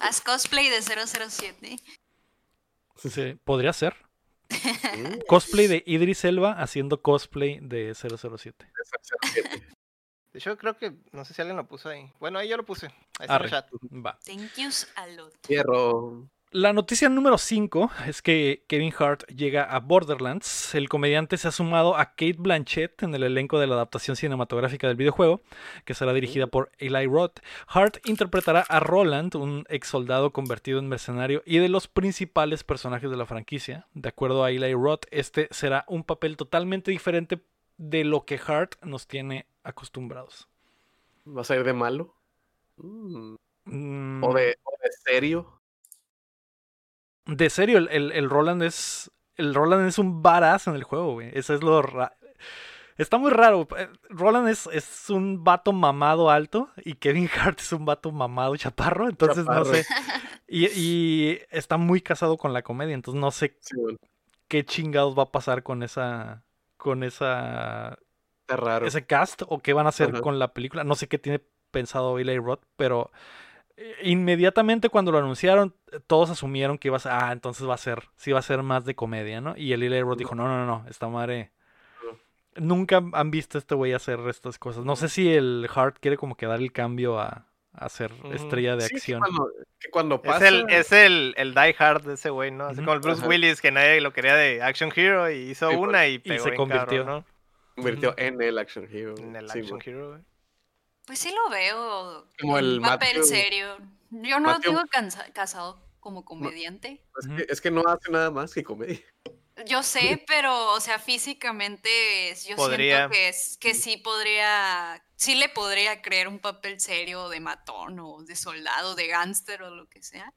Haz cosplay de 007. Sí, podría ser. Mm, Cosplay de Idris Elba haciendo cosplay de 007. 007. De hecho, creo que, no sé si alguien lo puso ahí. Bueno, ahí yo lo puse. Ahí está el chat. Va. Thank yous a lot. Hierro. La noticia número 5 es que Kevin Hart llega a Borderlands. El comediante se ha sumado a Kate Blanchett en el elenco de la adaptación cinematográfica del videojuego, que será dirigida por Eli Roth. Hart interpretará a Roland, un ex soldado convertido en mercenario y de los principales personajes de la franquicia. De acuerdo a Eli Roth, este será un papel totalmente diferente de lo que Hart nos tiene acostumbrados. ¿Vas a ir de malo? Mm, Mm, ¿O, de, o de serio? De serio, el, el- el Roland es. El Roland es un badass en el juego, güey. Eso es lo ra- Está muy raro. eh, Roland es, es un vato mamado alto y Kevin Hart es un vato mamado chaparro. Entonces Chaparro. no sé. Y, y está muy casado con la comedia. Entonces no sé Sí, bueno, qué chingados va a pasar con esa. Con esa. está raro. Ese cast o qué van a hacer Ajá. con la película. No sé qué tiene pensado Eli Roth, pero inmediatamente cuando lo anunciaron, eh, todos asumieron que iba a ser, ah, entonces va a ser, sí va a ser más de comedia, ¿no? Y el Eli Roth dijo, no, no, no, esta madre... Nunca han visto a este güey hacer estas cosas. No sé si el Hart quiere como que dar el cambio a, a ser Ujú. estrella de Sí, que acción. cuando, que cuando Es el, es el, el Die Hard de ese güey, ¿no? Así como el Bruce Ajá. Willis, que nadie lo quería de Action Hero y hizo Sí, una y pegó se bien convirtió. cabrón, convirtió en el action hero. ¿no? En el sí, Action. Hero, güey. Pues sí lo veo. Como el un papel Matthew- serio. Yo no lo Matthew- tengo cansa- casado como comediante. Es, que, es que no hace nada más que comedia. Yo sé, pero, o sea, físicamente yo Podría. siento que, es, que sí podría, sí le podría creer un papel serio de matón o de soldado, de gángster o lo que sea.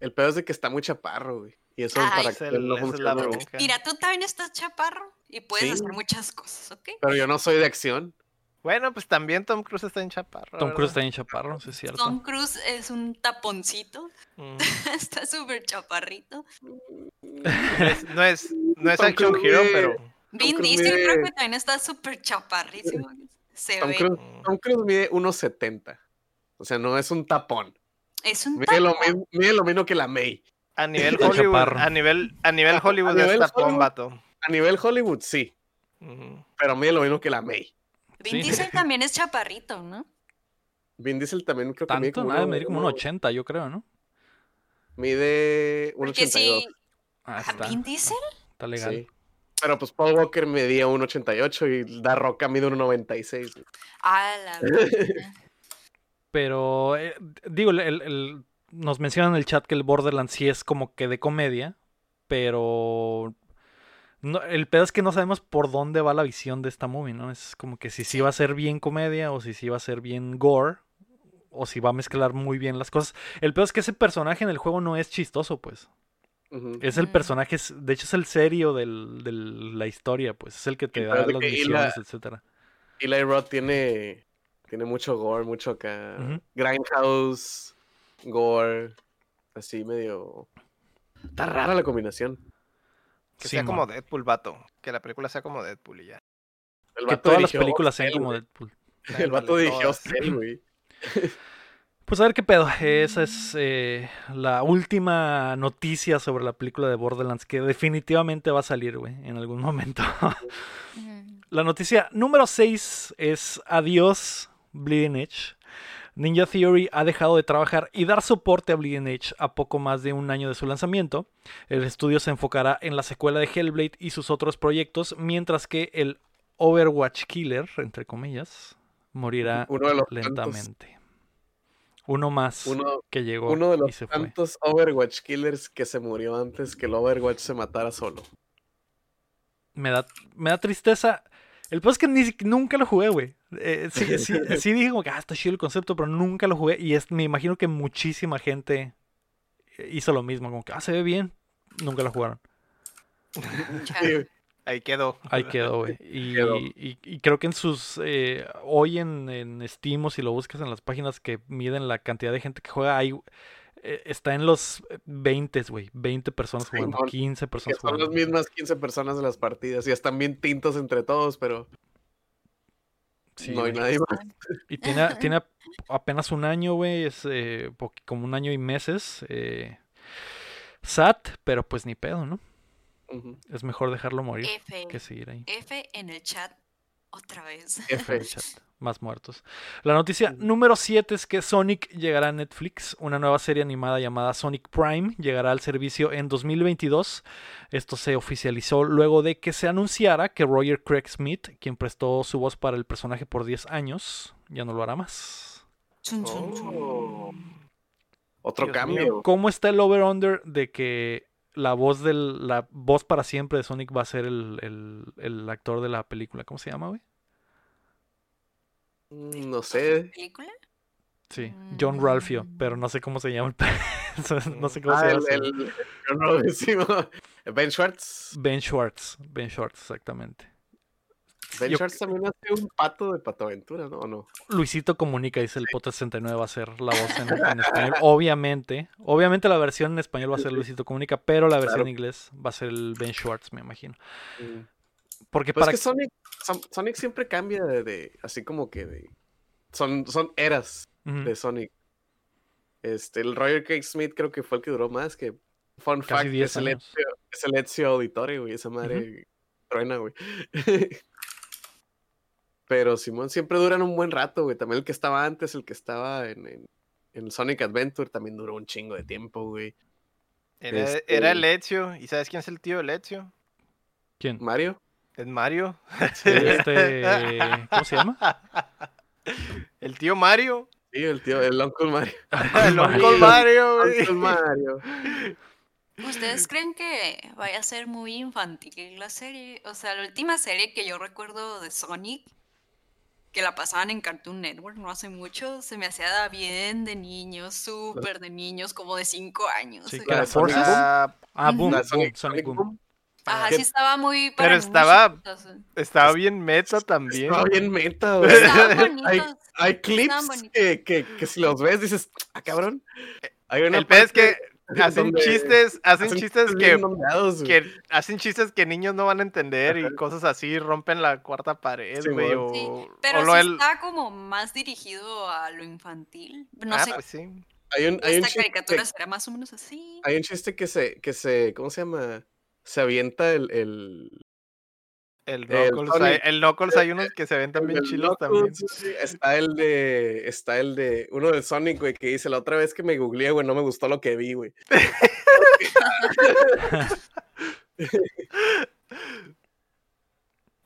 El pedo es de que está muy chaparro, güey. Y eso Ay. para Es que el- no bronca. Mira, tú también estás chaparro y puedes Sí. hacer muchas cosas, ¿ok? Pero yo no soy de acción. Bueno, pues también Tom Cruise está en chaparro. Tom Cruise está en chaparro, sí es cierto. Tom Cruise es un taponcito, Mm. está súper chaparrito. No es, no es, no es Tom Action Cruise Hero, pero. Vin Diesel creo que también está súper chaparrísimo. Se Tom ve. Cruise, Mm. Tom Cruise mide 1.70. O sea, no es un tapón. Es un Mide lo, tapón. mi- mide lo mismo que la May. A nivel Hollywood, chaparro. a nivel, a nivel A- a Hollywood es nivel tapón, Hollywood. vato. A nivel Hollywood, sí. Pero mide lo mismo que la May. Vin Sí. Diesel también es chaparrito, ¿no? Vin Diesel también creo que mide como, nada, medir como un uno- 80, yo creo, ¿no? Mide Porque 1.82. si. Ah, ¿A está, Vin Diesel? está legal. Sí. Pero pues Paul Walker medía 1.88 y Da Roca mide 1.96. güey. Ah, la verdad. Pero, eh, digo, el- el- el- nos mencionan en el chat que el Borderlands sí es como que de comedia, pero no- el pedo es que no sabemos por dónde va la visión de esta movie, ¿no? Es como que si sí va a ser bien comedia o si sí va a ser bien gore o si va a mezclar muy bien las cosas. El pedo es que ese personaje en el juego no es chistoso, pues. Es el Mm. personaje, es- de hecho es el serio del- de la historia, pues. Es el que te Y da las misiones, etcétera. Eli Roth tiene, tiene mucho gore, mucho acá. Grindhouse, gore, así medio. Está rara la combinación. Que Sí, sea mo. como Deadpool, vato. Que la película sea como Deadpool y ya. El Que todas las películas sean como. Deadpool. El vato dirigió güey. Pues a ver qué pedo. Esa es eh, la última noticia sobre la película de Borderlands que definitivamente va a salir, güey, en algún momento. La noticia número 6 es adiós Bleeding Edge. Ninja Theory ha dejado de trabajar y dar soporte a Bleeding Edge a poco más de un año de su lanzamiento. El estudio se enfocará en la secuela de Hellblade y sus otros proyectos, mientras que el Overwatch Killer, entre comillas, morirá Uno de los tantos, lentamente. Uno más uno, que llegó uno de y los se fue. tantos Overwatch killers que se murió antes que el Overwatch se matara solo. Me da, me da tristeza. El peor es que ni, nunca lo jugué, güey. Eh, sí, sí, sí dije como que ah, está chido el concepto, pero nunca lo jugué. Y es, me imagino que muchísima gente hizo lo mismo. Como que, ah, se ve bien. Nunca lo jugaron. Sí, Ahí quedó. Ahí quedó, güey. Y, y- y creo que en sus. eh, hoy en, en Steam, o si lo buscas en las páginas que miden la cantidad de gente que juega, ahí eh, está en los 20, güey. 20 personas Sí, jugando, mon, 15 que personas son las mismas 15 personas de las partidas y están bien tintos entre todos, pero Sí, no hay güey. nadie más. Y tiene, tiene apenas un año, güey, es eh, como un año y meses. Eh, SAT, pero pues ni pedo, ¿no? Es mejor dejarlo morir F. que seguir ahí. F en el chat otra vez. F. El chat, Más muertos. La noticia Ujú. número 7 es que Sonic llegará a Netflix. Una nueva serie animada llamada Sonic Prime llegará al servicio en 2022. Esto se oficializó luego de que se anunciara que Roger Craig Smith, quien prestó su voz para el personaje por 10 años, ya no lo hará más. Chun, chun, chun. Oh. Otro Dios cambio. mío. ¿Cómo está el over-under de que la voz del, la voz para siempre de Sonic va a ser el, el- el actor de la película? ¿Cómo se llama, güey? Mm, No sé. Sí, ¿Película? John Ralphio, Mm. pero no sé cómo se llama el no sé cómo se Ah, llama. el, el-. Ben Schwartz. Ben Schwartz, Ben Schwartz, exactamente. Ben Yo- Schwartz también hace un pato de Pato Aventura, ¿no? ¿O no? Luisito Comunica, dice el Potter 69 va a ser la voz en, en español. Obviamente, obviamente la versión en español va a ser Luisito Comunica, pero la versión Claro. en inglés va a ser el Ben Schwartz, me imagino. Porque Pues para es que Sonic, Son- Sonic siempre cambia de, de- así como que de, son, son eras de Sonic. Este, el Roger Craig Smith creo que fue el que duró más, que fun Casi fact, 10 es el. Ezio, es el Ezio Auditore, güey, esa madre truena, güey. Pero Simón siempre duran un buen rato, güey. También el que estaba antes, el que estaba en, en, en Sonic Adventure, también duró un chingo de tiempo, güey. Era, Este- era el Ezio. ¿Y sabes quién es el tío del Ezio? ¿Quién? Mario. Es Mario. Este, ¿Cómo se llama? El tío Mario. Sí, el tío, el Uncle Mario. El. Uncle Mario, güey. Uncle Mario. ¿Ustedes creen que vaya a ser muy infantil la serie? O sea, la última serie que yo recuerdo de Sonic, que la pasaban en Cartoon Network no hace mucho, se me hacía bien de niños, súper de niños, como de 5 años. Sí, eh. claro. Boom. Ah, Ah, Boom, Sonic, Boom. Boom. Ajá, sí estaba muy Pero para estaba- eh. estaba bien meta también. Estaba bien meta, güey. Hay, clips que, que, que si los ves dices, ah, cabrón. Hay una El parte que hacen chistes, hacen hacen chistes que, hacen chistes que niños no van a entender y cosas así, rompen la cuarta pared, Sí, güey, o, Sí, o pero lo el- está como más dirigido a lo infantil. No Ah, sé, pues sí. Hay un, hay un esta chiste caricatura que- será más o menos así. hay un chiste que se, que se, ¿cómo se llama? Se avienta el, el, El El Knuckles, hay, el Knuckles hay unos que se ven también el chilos también. Está el de, está el de, uno de Sonic, güey, que dice, la otra vez que me googleé, güey, no me gustó lo que vi, güey.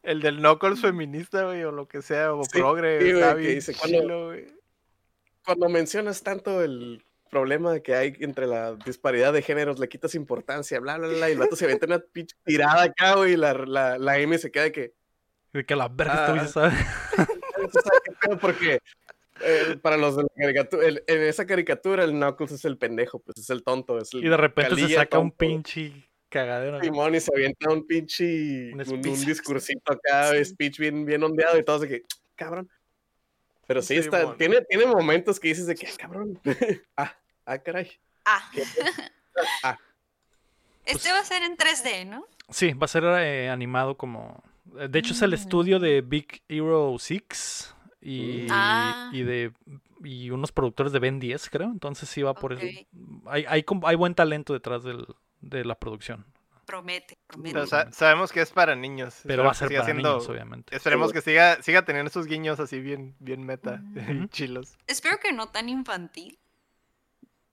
El del Knuckles feminista, güey, o lo que sea, o Sí, progre, sí, güey, bien dice, cuando- güey. Cuando mencionas tanto el problema que hay entre la disparidad de géneros, le quitas importancia, bla, bla, bla, y el vato se avienta una pinche tirada acá, güey, y la, la, la M se queda de que, De que la verga Ah. ¿sabes? Porque eh, para los de la caricatura, el- en esa caricatura el Knuckles es el pendejo, pues es el tonto, es el Y de repente se saca un pinche cagadero. Simón y se avienta un pinche Un un, discursito acá, Sí. speech bien, bien ondeado y todo, así que, cabrón. Pero sí, está, tiene, tiene momentos que dices de que, "Ah, cabrón. ah, ah, caray. Ah. Ah. Este va a ser en 3D, ¿no? Sí, va a ser eh, animado como. eh, De hecho, es el Mm. estudio de Big Hero 6 y, Mm. Ah. y de y unos productores de Ben 10, creo. Entonces sí va por eso. Hay, hay, com- hay buen talento detrás del, de la producción. Promete, promete. Pero sa- sabemos que es para niños. Pero va a ser siga para siendo- niños, obviamente. Esperemos Sí, que siga, siga teniendo esos guiños así bien, bien meta, Ujú. chilos. Espero que no tan infantil.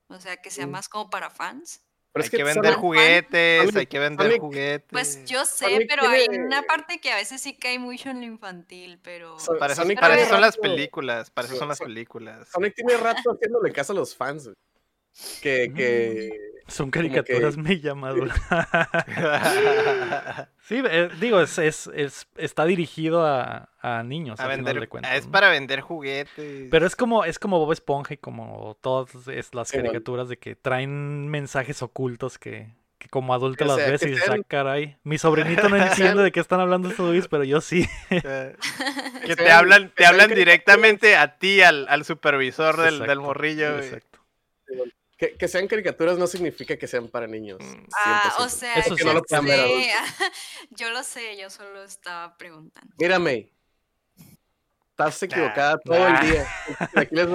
O sea, que sea Mm. más como para fans. Pero hay es que, que vender juguetes, hay que vender Sonic- juguetes. Pues yo sé, Sonic pero hay una parte que a veces sí cae mucho en lo infantil, pero... Son- Para eso, para son las películas, para eso son las Son- películas. Sonic tiene rato haciéndole caso a los fans, güey. Que, que Son que- caricaturas me llamadas. Sí, eh, digo, es, es, es- está dirigido a, a niños, a al final vender, de cuentas, es ¿no? para vender juguetes. Pero es como, es como Bob Esponja y como todas es- las caricaturas de que traen mensajes ocultos que, que como adulto Que las sea- ves y dices, ah, caray. Mi sobrinito no entiende de qué están hablando estos güeyes, pero yo sí. Que te hablan, te hablan directamente a ti, al, al supervisor del, del Exacto, morrillo. güey. Que, que sean caricaturas no significa que sean para niños. Mm. Ah, o 100%. sea, Eso sí. Que no lo puedan ver sé, yo lo sé, yo solo estaba preguntando. Mírame. Estás equivocada Nah, todo nah. el día. Aquí les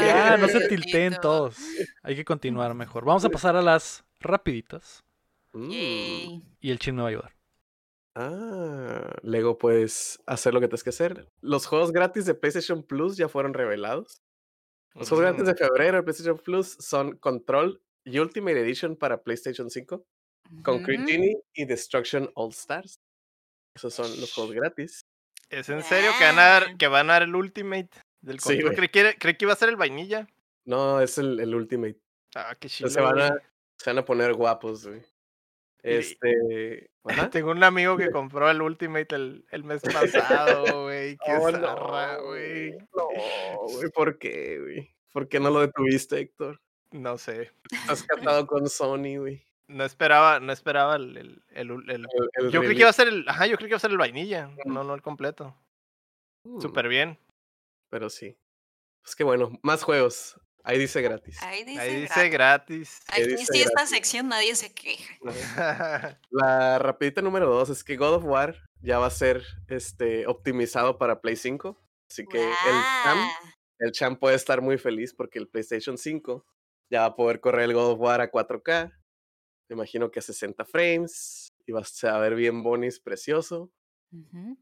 Ya, no se tilteen todos. Hay que continuar mejor. Vamos a pasar a las rapiditas Mm. Yay. y el chin me va a ayudar. Ah, Lego puedes hacer lo que tienes que hacer. Los juegos gratis de PlayStation Plus ya fueron revelados. Los juegos gratis de febrero de PlayStation Plus son Control y Ultimate Edition para PlayStation 5, Concrete. Genie y Destruction All Stars. Esos son los juegos gratis. ¿Es en serio que van a dar, que van a dar el Ultimate del Sí, creí, que, era- creí que iba a ser el vainilla. No, es el, el Ultimate. Ah, qué chido. se, van a, güey. se van a poner guapos, güey. Este. ajá. Tengo un amigo que compró el Ultimate el, el mes pasado, güey. Qué Oh, zarra, güey. No, güey, ¿por qué, güey? ¿Por qué no lo detuviste, Héctor? No sé. Estás casado con Sony, güey. No esperaba, no esperaba el, el, el- Yo creí que iba a ser el. Ajá, yo creí que iba a ser el vainilla. No, no el completo. Mm, Súper bien. Pero sí. Pues que bueno, más juegos. Ahí dice gratis. Ahí dice, Ahí dice gratis. gratis. Ahí Aquí dice sí, esta gratis. sección nadie se queja. La rapidita número dos es que God of War ya va a ser este optimizado para Play 5. Así que el Cham, Guau. el Cham puede estar muy feliz porque el PlayStation 5 ya va a poder correr el God of War a 4K. Me imagino que a 60 frames. Y va a ver bien bonis, precioso. Ujú.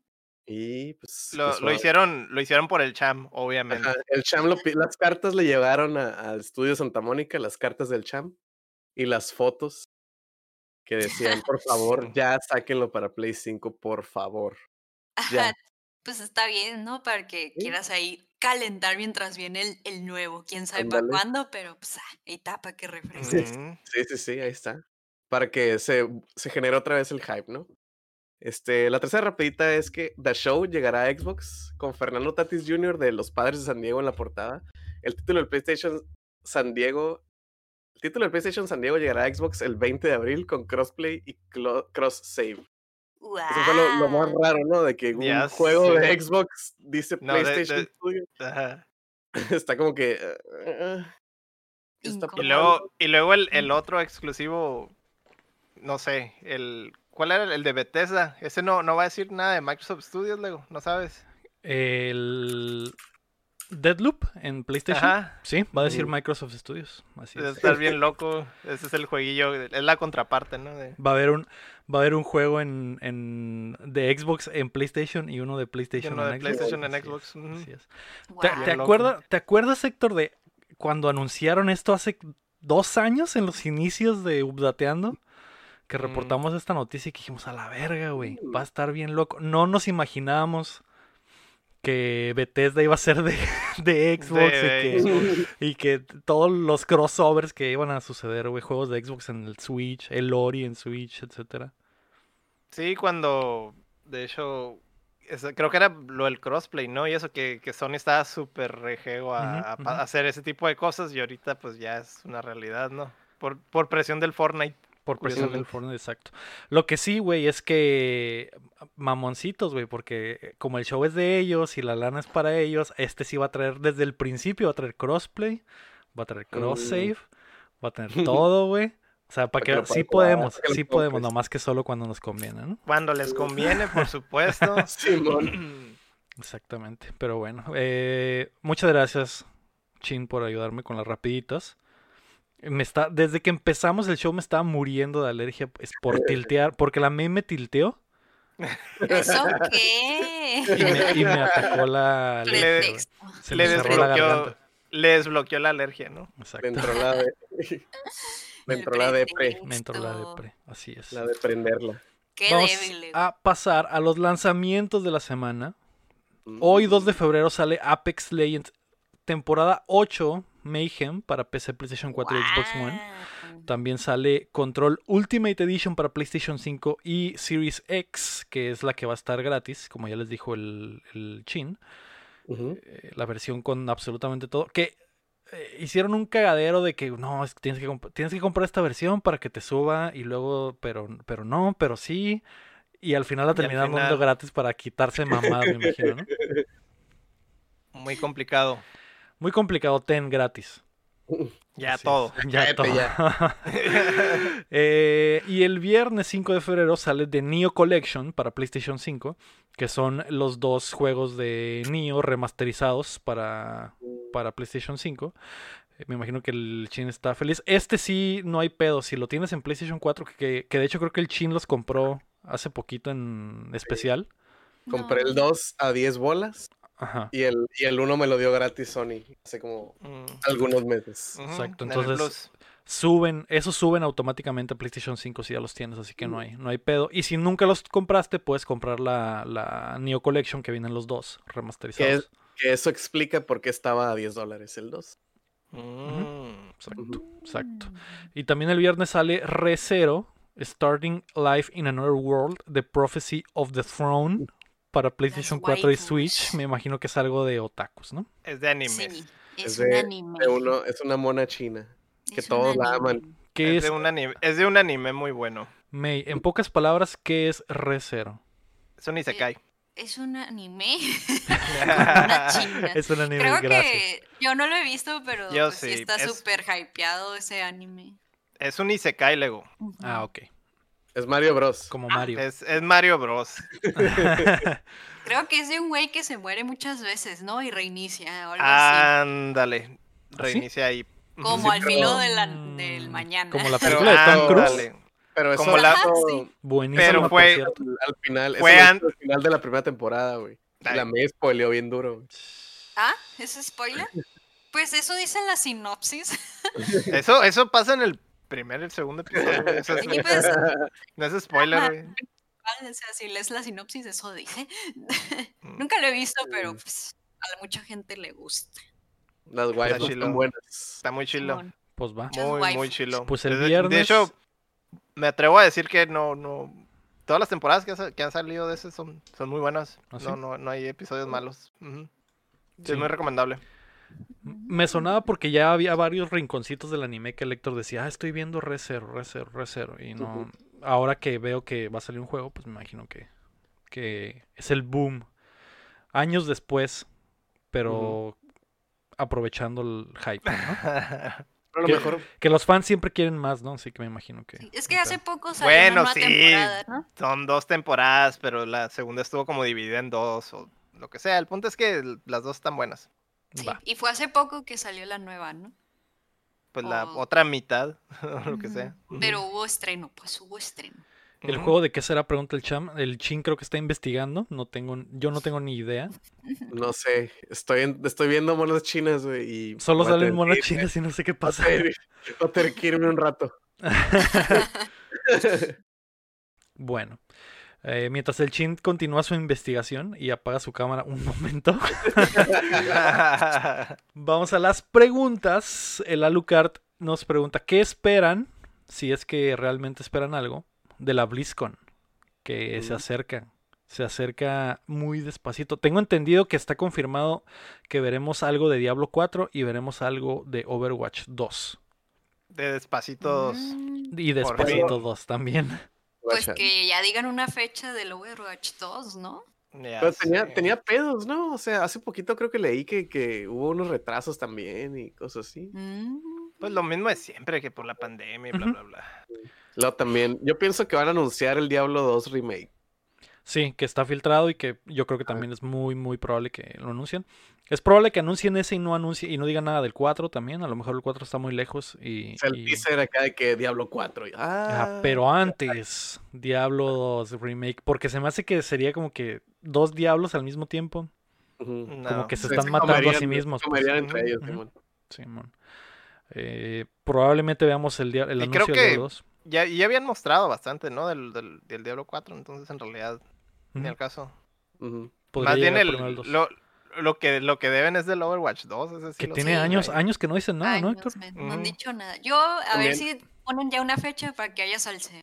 Y pues. Lo, pues, lo hicieron, lo hicieron por el cham, obviamente. Ajá, El Cham lo las cartas le llegaron a- al estudio Santa Mónica, las cartas del Cham y las fotos que decían, por favor, ya sáquenlo para Play 5, por favor. Ya. Pues está bien, ¿no? Para que Sí. quieras ahí calentar mientras viene el, el nuevo. Quién sabe para cuándo, pero pues ah, etapa que refresca. Sí, sí, sí, ahí está. Para que se, se genere otra vez el hype, ¿no? Este, la tercera rapidita es que The Show llegará a Xbox con Fernando Tatis Jr. de los Padres de San Diego en la portada. El título del PlayStation San Diego. El título del PlayStation San Diego llegará a Xbox el 20 de abril con crossplay y cross save. Eso fue lo, lo más raro, ¿no? De que un juego de. Xbox dice No, PlayStation de-. Está como que. eh, eh, ¿qué está Incómodo. Y luego, y luego el, el otro exclusivo, no sé, el ¿cuál era el de Bethesda? Ese no, no va a decir nada de Microsoft Studios, luego, ¿no sabes? El Deadloop en PlayStation. Ajá. Sí, va a decir Ujú. Microsoft Studios. Así Debe es. estar bien loco. Ese es el jueguillo, es la contraparte, ¿no? De- Va a haber un va a haber un juego en, en de Xbox en PlayStation y uno de PlayStation uno en de Xbox. PlayStation en Así Xbox, es, así es. ¿Te, acuerdas, ¿Te acuerdas, Héctor, de cuando anunciaron esto hace dos años en los inicios de Updateando? Que Mm. reportamos esta noticia y que dijimos, a la verga, güey, va a estar bien loco. No nos imaginábamos que Bethesda iba a ser de, de Xbox De y, que, Xbox. y que todos los crossovers que iban a suceder, güey, juegos de Xbox en el Switch, el Ori en Switch, etcétera. Sí, cuando, de hecho, eso- creo que era lo del crossplay, ¿no? Y eso que, que Sony estaba súper rejego a, a hacer ese tipo de cosas y ahorita pues ya es una realidad, ¿no? Por, por presión del Fortnite. Por presión del. Fortnite, exacto. Lo que sí, güey, es que mamoncitos, güey, porque como el show es de ellos y la lana es para ellos, este sí va a traer desde el principio, va a traer crossplay, va a traer cross save, va a tener todo, güey. O sea, para Pa' que, sí podemos, sí podemos, nomás que solo cuando nos conviene, ¿no? Cuando les conviene, por supuesto. Simón. Exactamente. Pero bueno, eh, muchas gracias, Chin, por ayudarme con las rapiditas. Me está, desde que empezamos el show me estaba muriendo de alergia es por tiltear, porque la meme me tilteó ¿Eso qué? y me, y me atacó la Le- alergia. Se le desbloqueó, le desbloqueó la alergia, ¿no? Exacto. Dentro la de. Dentro la depre. Me entró la depre. Así es. La de prenderla. Qué Vamos débil. eh. a pasar a los lanzamientos de la semana. Hoy, 2 de febrero, sale Apex Legends temporada 8 Mayhem para PC, PlayStation 4 y Xbox One. También sale Control Ultimate Edition para PlayStation 5 y Series X, que es la que va a estar gratis, como ya les dijo el, el Chin. Eh, la versión con absolutamente todo. Que eh, hicieron un cagadero de que no, es que tienes que, tienes que comprar esta versión para que te suba y luego, pero, pero no, pero sí. Y al final la terminaron dando gratis para quitarse mamadas, me imagino, ¿no? Muy complicado. Muy complicado, ten gratis. Ya Así es, todo. Ya todo. ya. Eh, y el viernes 5 de febrero sale The Neo Collection para PlayStation 5, que son los dos juegos de Neo remasterizados para, para PlayStation 5. Eh, Me imagino que el Chin está feliz. Este sí, no hay pedo. Si lo tienes en PlayStation 4, que- que, que de hecho creo que el Chin los compró hace poquito en especial. Compré No. el 2 a 10 bolas Ajá. y el, y el 1 me lo dio gratis Sony hace como Mm, algunos meses. Exacto, entonces-. Suben, esos suben automáticamente a PlayStation 5 si ya los tienes, así que no hay, no hay pedo. Y si nunca los compraste, puedes comprar la, la Neo Collection que vienen los dos remasterizados. Que eso explica por qué estaba a 10 dólares el 2. Mm. Exacto, exacto. Y también el viernes sale ReZero, Starting Life in Another World, The Prophecy of the Throne para PlayStation 4 y. Switch. Me imagino que es algo de otakus, ¿no? Es de animes. Sí, es, Es un de- anime. De uno, es una mona china. que Es todos la anime. aman. ¿Qué Es es, de, un anime, es de un anime muy bueno. May, en pocas palabras, qué es ReZero? Eso ni se cae. Es un anime. Una. Es un anime, Creo gracias. que yo no lo he visto, pero Yo pues sí está es- súper hypeado ese anime. es un Isekai, Lego. Ah, ok. Es Mario Bros. Como Mario. Es, es Mario Bros. Creo que es de un güey que se muere muchas veces, ¿no? Y reinicia o algo Ah, Ándale. ¿Ah, sí? Reinicia ahí. Como al pero- filo de la- Mm, del mañana. como la Pero película de Tom Cruise. Pero eso Como la- hizo Sí. Buenísimo, Pero fue- al, al final. Fue an- al final de la primera temporada, güey. La me spoileó bien duro. ¿Ah? ¿Es spoiler? Pues eso dice en la sinopsis. Eso, eso pasa en el primer y el segundo episodio. Eso es- pues, no es spoiler, Ajá. güey. o sea, si lees la sinopsis, eso dice. Mm. Nunca lo he visto, pero pues, a mucha gente le gusta. Las waifus chilo. son buenas. Está muy chilo. Pues va. Muy, muy chilo. Pues el Desde- viernes- De hecho, me atrevo a decir que no, no. Todas las temporadas que, ha sa- que han salido de ese son, son muy buenas. ¿Ah, sí? no, no, no hay episodios malos. Sí, Sí. Es muy recomendable. Me sonaba porque ya había varios rinconcitos del anime que el lector decía, ah, estoy viendo Re Zero, Re Zero, Re Zero", Y no, ahora que veo que va a salir un juego, pues me imagino que, que es el boom. Años después, pero aprovechando el hype, ¿no? A lo mejor Que los fans siempre quieren más, ¿no? Así que me imagino que... Sí, Es que hace poco salió Bueno, una sí. temporada, ¿no? Son dos temporadas, pero la segunda estuvo como dividida en dos o lo que sea. El punto es que las dos están buenas. Sí, Va. y fue hace poco que salió la nueva, ¿no? Pues la otra mitad, o lo que sea. Pero hubo estreno, pues hubo estreno. ¿El juego de qué será? Pregunta el Cham. El Chin creo que está investigando. No tengo, yo no tengo ni idea. No sé, estoy, en- estoy viendo monos chinas, güey, y... Solo salen monos chinas y no sé qué pasa. tener- voy a tener que irme un rato. Bueno, eh, mientras el Chin continúa su investigación y apaga su cámara un momento, vamos a las preguntas. El Alucard nos pregunta, ¿qué esperan, si es que realmente esperan algo, de la BlizzCon? Que se acerca, se acerca muy despacito. Tengo entendido que está confirmado que veremos algo de Diablo 4 y veremos algo de Overwatch 2. de despacitos. Mm, Y Por Despacito fin. 2 también. Pues que ya digan una fecha del Overwatch 2, ¿no? Ya Pero tenía, pedos, ¿no? O sea, hace poquito creo que leí que, que hubo unos retrasos también y cosas así. Mm, Pues lo mismo de siempre, que por la pandemia y bla, bla, bla. Luego también, yo pienso que van a anunciar el Diablo 2 Remake. Sí, que está filtrado y que yo creo que también es muy, muy probable que lo anuncien. Es probable que anuncien ese y no anuncien y no digan nada del 4 también. A lo mejor el 4 está muy lejos y. Sea, el y- teaser acá de que Diablo 4. y- Ah, Ah, pero antes, Diablo 2 Remake. Porque se me hace que sería como que dos diablos al mismo tiempo. Ujú. Como No. que se están se matando a sí comerían- mismos. se pues. comerían entre ellos, ujú. Simón. Simón. Eh, probablemente veamos el, dia- el Y anuncio creo del que- Diablo 2. Ya, y ya habían mostrado bastante, ¿no? Del, del, del Diablo 4, entonces en realidad, ni Ujú. al caso. Más bien el, el 2. lo, lo, que, lo que deben es del Overwatch 2. Ese sí Que tiene sé, años, güey. años que no dicen nada, ¿no, Héctor? No han dicho nada. Yo, a ver si ponen ya una fecha para que haya salse.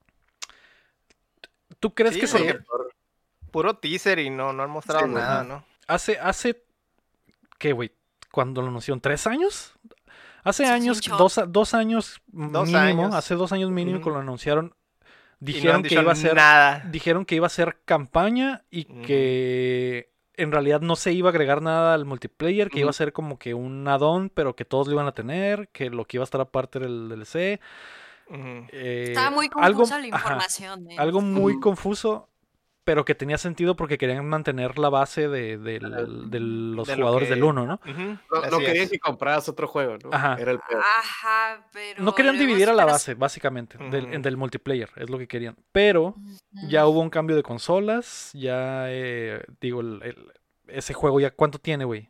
¿Tú crees Sí, que porque Puro teaser y no, no han mostrado Sí, nada. ¿no? Hace, hace, ¿qué, güey? ¿Cuándo lo anunciaron? ¿Tres años? Hace Sí, años, dos, dos años Dos mínimo, años. hace dos años mínimo que Ujú. lo anunciaron. No Dijeron que iba a ser, nada. dijeron que iba a ser campaña y que en realidad no se iba a agregar nada al multiplayer, que iba a ser como que un add-on, pero que todos lo iban a tener, que lo que iba a estar aparte era el DLC. Eh, Estaba muy algo- confusa la ajá, información. ¿eh? algo muy confuso, pero que tenía sentido porque querían mantener la base de, del- de los De lo jugadores que- del 1, ¿no? Ujú, No, querían que compraras otro juego, ¿no? Ajá. Era el peor. Ajá, pero. No querían dividir a la base, básicamente, del, del multiplayer, es lo que querían. Pero ya hubo un cambio de consolas, ya, eh, digo, el- el- ese juego ya, ¿cuánto tiene, güey?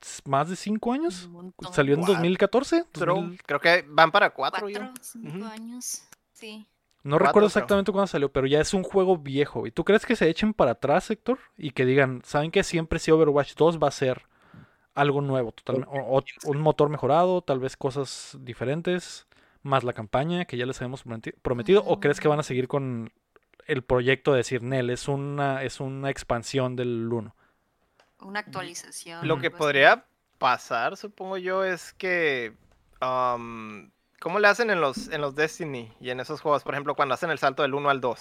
¿S- ¿Más de cinco años? Un montón. ¿Salió en Cuatro. 2014? Pero 2000 creo que van para cuatro, Cuatro, ya. cinco Ujú. años. Sí. No cuatro, recuerdo exactamente cuándo salió, pero ya es un juego viejo, güey. ¿Tú crees que se echen para atrás, Héctor? Y que digan, ¿saben que siempre si Overwatch 2 va a ser algo nuevo, totalmente? O, o- un motor mejorado, tal vez cosas diferentes, más la campaña que ya les habíamos prometi- prometido, ¿o crees que van a seguir con el proyecto de decir, Nel, es una, es una expansión del 1? Una actualización. Lo que podría pasar, supongo yo, es que. am, ¿Cómo le hacen en los, en los Destiny y en esos juegos? Por ejemplo, cuando hacen el salto del 1 al 2,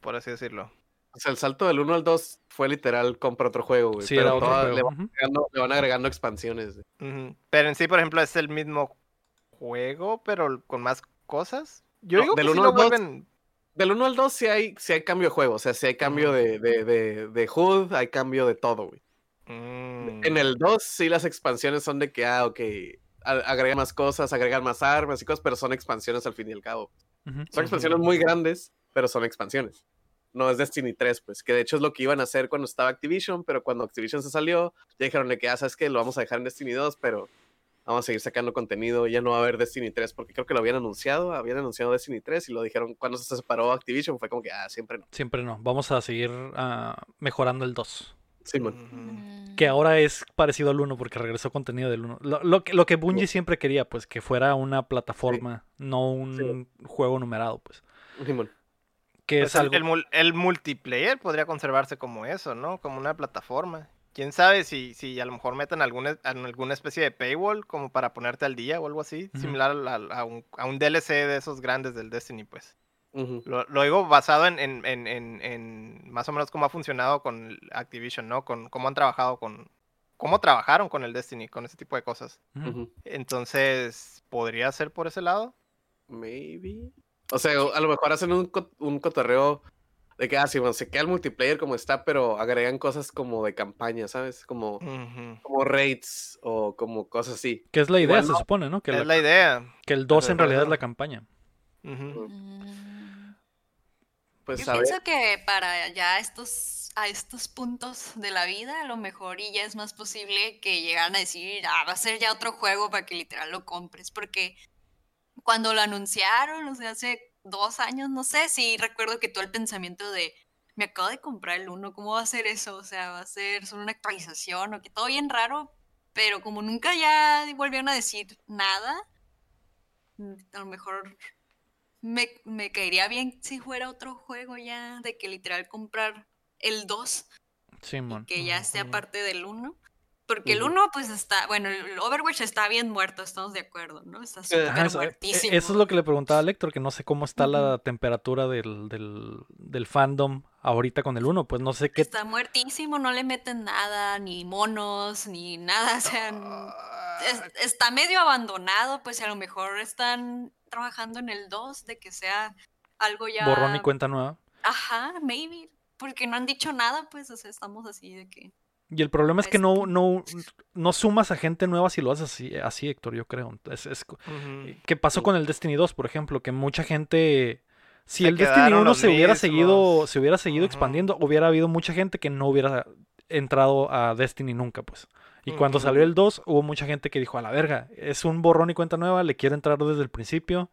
por así decirlo. O sea, el salto del 1 al 2 fue literal compra otro juego, güey. Sí, pero era otro todas juego. Le, van agregando, le van agregando expansiones. güey. Ujú. Pero en sí, por ejemplo, es el mismo juego, pero con más cosas. Yo No, digo que del sí uno lo al dos, vuelven. Del 1 al 2 sí hay, sí hay cambio de juego. O sea, sí hay cambio Ujú. de, de, de, de HUD, hay cambio de todo, güey. Mm. En el 2 sí las expansiones son de que, ah, ok, agregan más cosas, agregan más armas y cosas, pero son expansiones al fin y al cabo. Son expansiones muy grandes, pero son expansiones. No es Destiny 3, pues, que de hecho es lo que iban a hacer cuando estaba Activision, pero cuando Activision se salió, ya dijeron que, ah, sabes que lo vamos a dejar en Destiny 2, pero vamos a seguir sacando contenido, ya no va a haber Destiny 3, porque creo que lo habían anunciado, habían anunciado Destiny 3 y lo dijeron cuando se separó Activision, fue como que, ah, siempre no. Siempre no. Vamos a seguir ah, mejorando el 2. Mm. Que ahora es parecido al 1 porque regresó contenido del 1. Lo, lo que, lo que Bungie siempre quería, pues, que fuera una plataforma, no un juego numerado, pues. Simón. Que Pues es el- algo... el, mul- el multiplayer podría conservarse como eso, ¿no? Como una plataforma. Quién sabe si, si a lo mejor metan alguna, alguna especie de paywall como para ponerte al día o algo así, similar al- a, un, a un DLC de esos grandes del Destiny, pues. Lo, lo digo basado en, en, en, en- en más o menos cómo ha funcionado con Activision, ¿no? Con cómo han trabajado con. cómo trabajaron con el Destiny, con ese tipo de cosas. Ujú. Entonces, ¿podría ser por ese lado? Maybe. O sea, a lo mejor hacen un, un cotorreo de que, ah, sí, bueno, se queda el multiplayer como está, pero agregan cosas como de campaña, ¿sabes? Como, como raids o como cosas así. Que es la idea, se supone, ¿no? Que, Es la- la idea. que el 2 en realidad es la campaña. Mm. Pues Yo a ver. pienso que para ya estos, a estos puntos de la vida, a lo mejor y ya es más posible que llegaran a decir, ah, va a ser ya otro juego para que literal lo compres, porque cuando lo anunciaron, o sea, hace dos años, no sé, sí recuerdo que todo el pensamiento de, me acabo de comprar el uno, ¿cómo va a ser eso? O sea, va a ser solo una actualización o que todo bien raro, pero como nunca ya volvieron a decir nada, mm, a lo mejor me, me caería bien si fuera otro juego ya, de que literal comprar el 2 y Simón. que ya sea parte del 1. Porque el Ujú. 1 pues está, bueno, el Overwatch está bien muerto, estamos de acuerdo, ¿no? Está súper Ajá, eso, e- muertísimo. eso es lo que le preguntaba a Lector, que no sé cómo está la temperatura del, del, del fandom ahorita con el 1, pues no sé qué... Está muertísimo, no le meten nada, ni monos, ni nada, o sea, Ah, es- está medio abandonado, pues a lo mejor están trabajando en el 2 de que sea algo ya... Borrón y cuenta nueva. Ajá, maybe, porque no han dicho nada, pues, o sea, estamos así de que... Y el problema es que Pues, no, no, no sumas a gente nueva si lo haces así, así Héctor, yo creo. Es, es. ¿Qué pasó con el Destiny 2, por ejemplo? Que mucha gente... Si Se el Destiny quedaron 1 los se hubiera mismos. seguido, se hubiera seguido expandiendo, hubiera habido mucha gente que no hubiera entrado a Destiny nunca, pues. Y cuando salió el 2, hubo mucha gente que dijo, a la verga, es un borrón y cuenta nueva, le quiero entrar desde el principio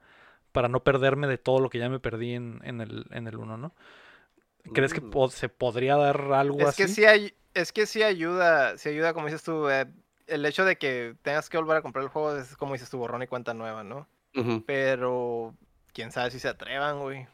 para no perderme de todo lo que ya me perdí en, en el, en el 1, ¿no? ¿Crees que Mm. po- se podría dar algo Es así? que sí hay, es que sí ayuda, sí ayuda, como dices tú, eh, el hecho de que tengas que volver a comprar el juego es como dices tú, borrón y cuenta nueva, ¿no? Pero quién sabe si se atrevan, güey.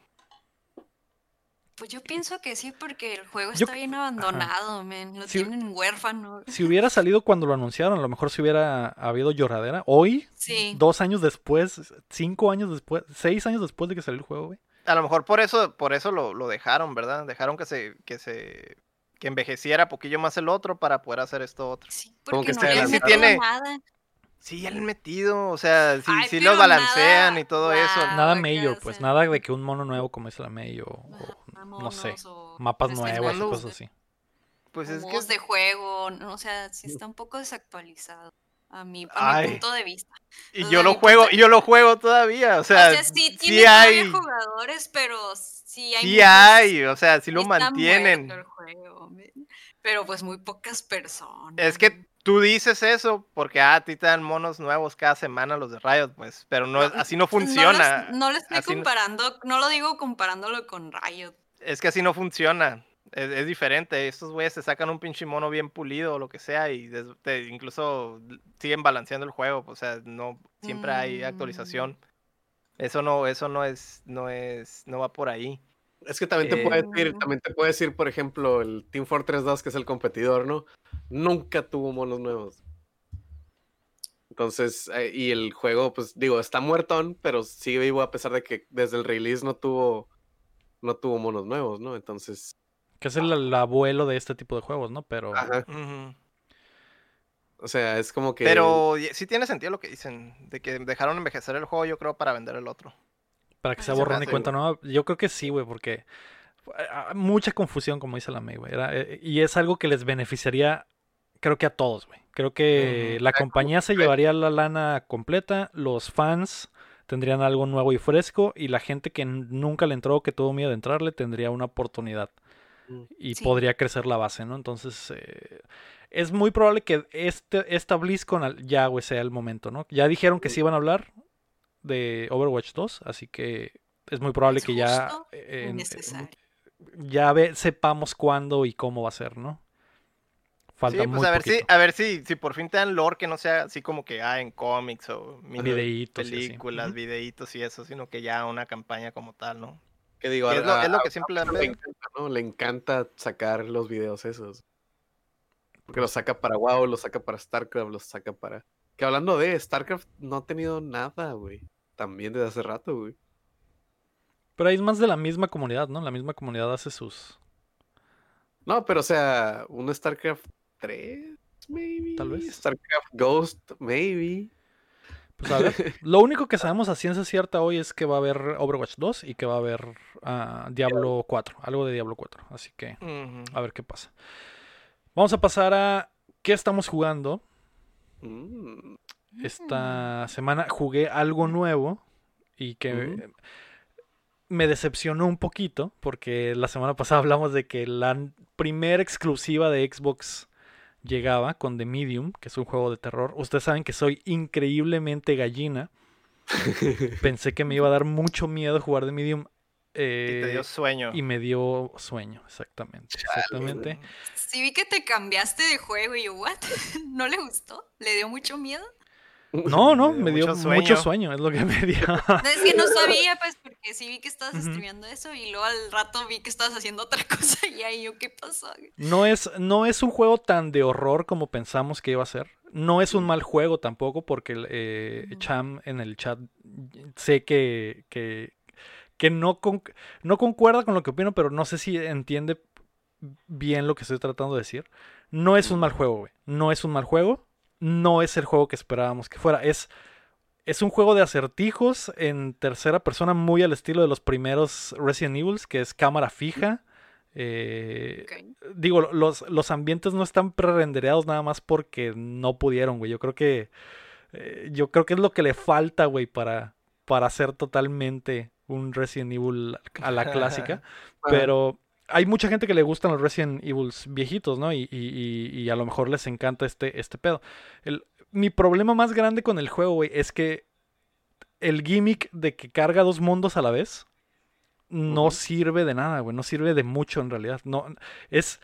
Pues yo pienso que sí, porque el juego Yo- está bien abandonado, men. Lo tienen huérfano. Si hubiera salido cuando lo anunciaron, a lo mejor si hubiera habido lloradera. Hoy, Sí. dos años después, cinco años después, seis años después de que salió el juego, güey. A lo mejor por eso, por eso lo, lo dejaron, ¿verdad? Dejaron que se, que se, que envejeciera poquillo más el otro para poder hacer esto otro. Sí, Como porque que no se le metido Tiene- nada. Sí, han metido, o sea, sí, Ay, sí lo balancean nada- y todo eso. guau. Nada mayor, pues, nada de que un mono nuevo como es la May o, o no sé, o mapas este, nuevos y cosas así. Pues es que de juego, no, o sea, sí está un poco desactualizado a mi, a mi punto de vista. y yo lo juego, y yo lo juego todavía, o sea, o sea, sí tiene sí hay, jugadores, pero sí hay sí muchos- hay, o sea, sí lo mantienen. el juego. Pero pues muy pocas personas. Es que tú dices eso porque ah, a ti te dan monos nuevos cada semana los de Riot, pues, pero no, así no funciona. No lo, no lo estoy así comparando, no lo digo comparándolo con Riot. Es que así no funciona. Es, es diferente. Estos güeyes te sacan un pinche mono bien pulido o lo que sea y des- te- incluso siguen balanceando el juego. O sea, no siempre hay Mm. actualización. Eso no, eso no es, no es, no va por ahí. Es que también te Eh, puedes decir, también te puedes decir, por ejemplo, el Team Fortress 2, que es el competidor, ¿no? Nunca tuvo monos nuevos. Entonces, eh, y el juego, pues digo, está muertón, pero sigue vivo a pesar de que desde el release no tuvo, no tuvo monos nuevos, ¿no? Entonces, Que es el, el abuelo de este tipo de juegos, ¿no? Pero ajá, o sea, es como que... Pero sí tiene sentido lo que dicen, de que dejaron envejecer el juego, yo creo, para vender el otro. Para que sea Se me borrón y cuenta nueva, yo creo que sí, güey, porque ah, mucha confusión, como dice la May, güey. era- eh, Y es algo que les beneficiaría, creo que a todos, güey. Creo que la Ah, compañía se llevaría la lana completa, los fans tendrían algo nuevo y fresco y la gente que nunca le entró, que tuvo miedo de entrarle, tendría una oportunidad Mm. y Sí. podría crecer la base, ¿no? Entonces, eh, es muy probable que este, esta BlizzCon al- ya, güey, sea el momento, ¿no? Ya dijeron que sí iban a hablar de Overwatch 2, así que es muy probable Es que ya, eh, en- ya ve- sepamos cuándo y cómo va a ser, ¿no? Falta Sí, muy pues a ver si, a ver si, si por fin te dan lore que no sea así como que ah, en cómics o mini Videitos películas, Ujú. videitos y eso, sino que ya una campaña como tal, ¿no? Que digo, es a- lo, es lo a- que siempre le le encanta, ¿no? Le encanta sacar los videos esos. Porque los saca para WoW, los saca para StarCraft, los saca para... Que hablando de StarCraft, no ha tenido nada, güey. También desde hace rato, güey. Pero ahí es más de la misma comunidad, ¿no? La misma comunidad hace sus... No, pero o sea, un StarCraft 3, maybe. Tal vez. StarCraft Ghost, maybe. Pues a ver, lo único que sabemos a ciencia cierta hoy es que va a haber Overwatch 2 y que va a haber ah, Diablo 4, algo de Diablo 4. Así que a ver qué pasa. Vamos a pasar a qué estamos jugando. Mm, Esta semana jugué algo nuevo y que Ujú. me decepcionó un poquito porque la semana pasada hablamos de que la primera exclusiva de Xbox llegaba con The Medium, que es un juego de terror. Ustedes saben que soy increíblemente gallina. Pensé que me iba a dar mucho miedo jugar The Medium. Y te dio eh, sueño. y me dio sueño, exactamente. Exactamente. Sí vi que te cambiaste de juego y yo, ¿what? ¿No le gustó? ¿Le dio mucho miedo? No, no, Me dio me dio mucho mucho sueño. sueño, es lo que me dio. No, es que no sabía, pues, porque sí vi que estabas Ujú. streameando eso y luego al rato vi que estabas haciendo otra cosa y ahí yo, ¿qué pasó? No es, no es un juego tan de horror como pensamos que iba a ser. No es un mal juego tampoco, porque eh, Ujú. Cham en el chat sé que, que, que no, con- no concuerda con lo que opino, pero no sé si entiende bien lo que estoy tratando de decir. No es un mal juego, güey. No es un mal juego. No es el juego que esperábamos que fuera. Es, es un juego de acertijos en tercera persona, muy al estilo de los primeros Resident Evil, que es cámara fija. eh, digo, los, los ambientes no están pre-rendereados nada más porque no pudieron, güey. Yo creo que. eh, yo creo que es lo que le falta, güey, para, para hacer totalmente un Resident Evil a la clásica. Pero hay mucha gente que le gustan los Resident Evil viejitos, ¿no? Y, y- y- a lo mejor les encanta este, este pedo. El- mi problema más grande con el juego, güey, es que el gimmick de que carga dos mundos a la vez no sirve de nada, güey. No sirve de mucho en realidad. No, es.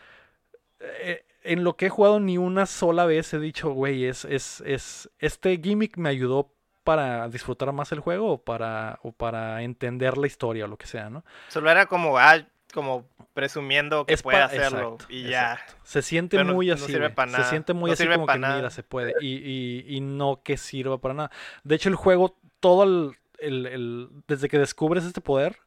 eh, en lo que he jugado ni una sola vez he dicho, güey, es, es, es. Este gimmick me ayudó para disfrutar más el juego o para, o para entender la historia o lo que sea, ¿no? Solo era como, ah, como presumiendo que Es puede hacerlo. exacto, y ya. exacto. Se siente Pero muy no así. sirve Se siente muy No así como que nada. mira, se puede. Y, y- y no que sirva para nada. De hecho, el juego, todo el, el- el- desde que descubres este poder,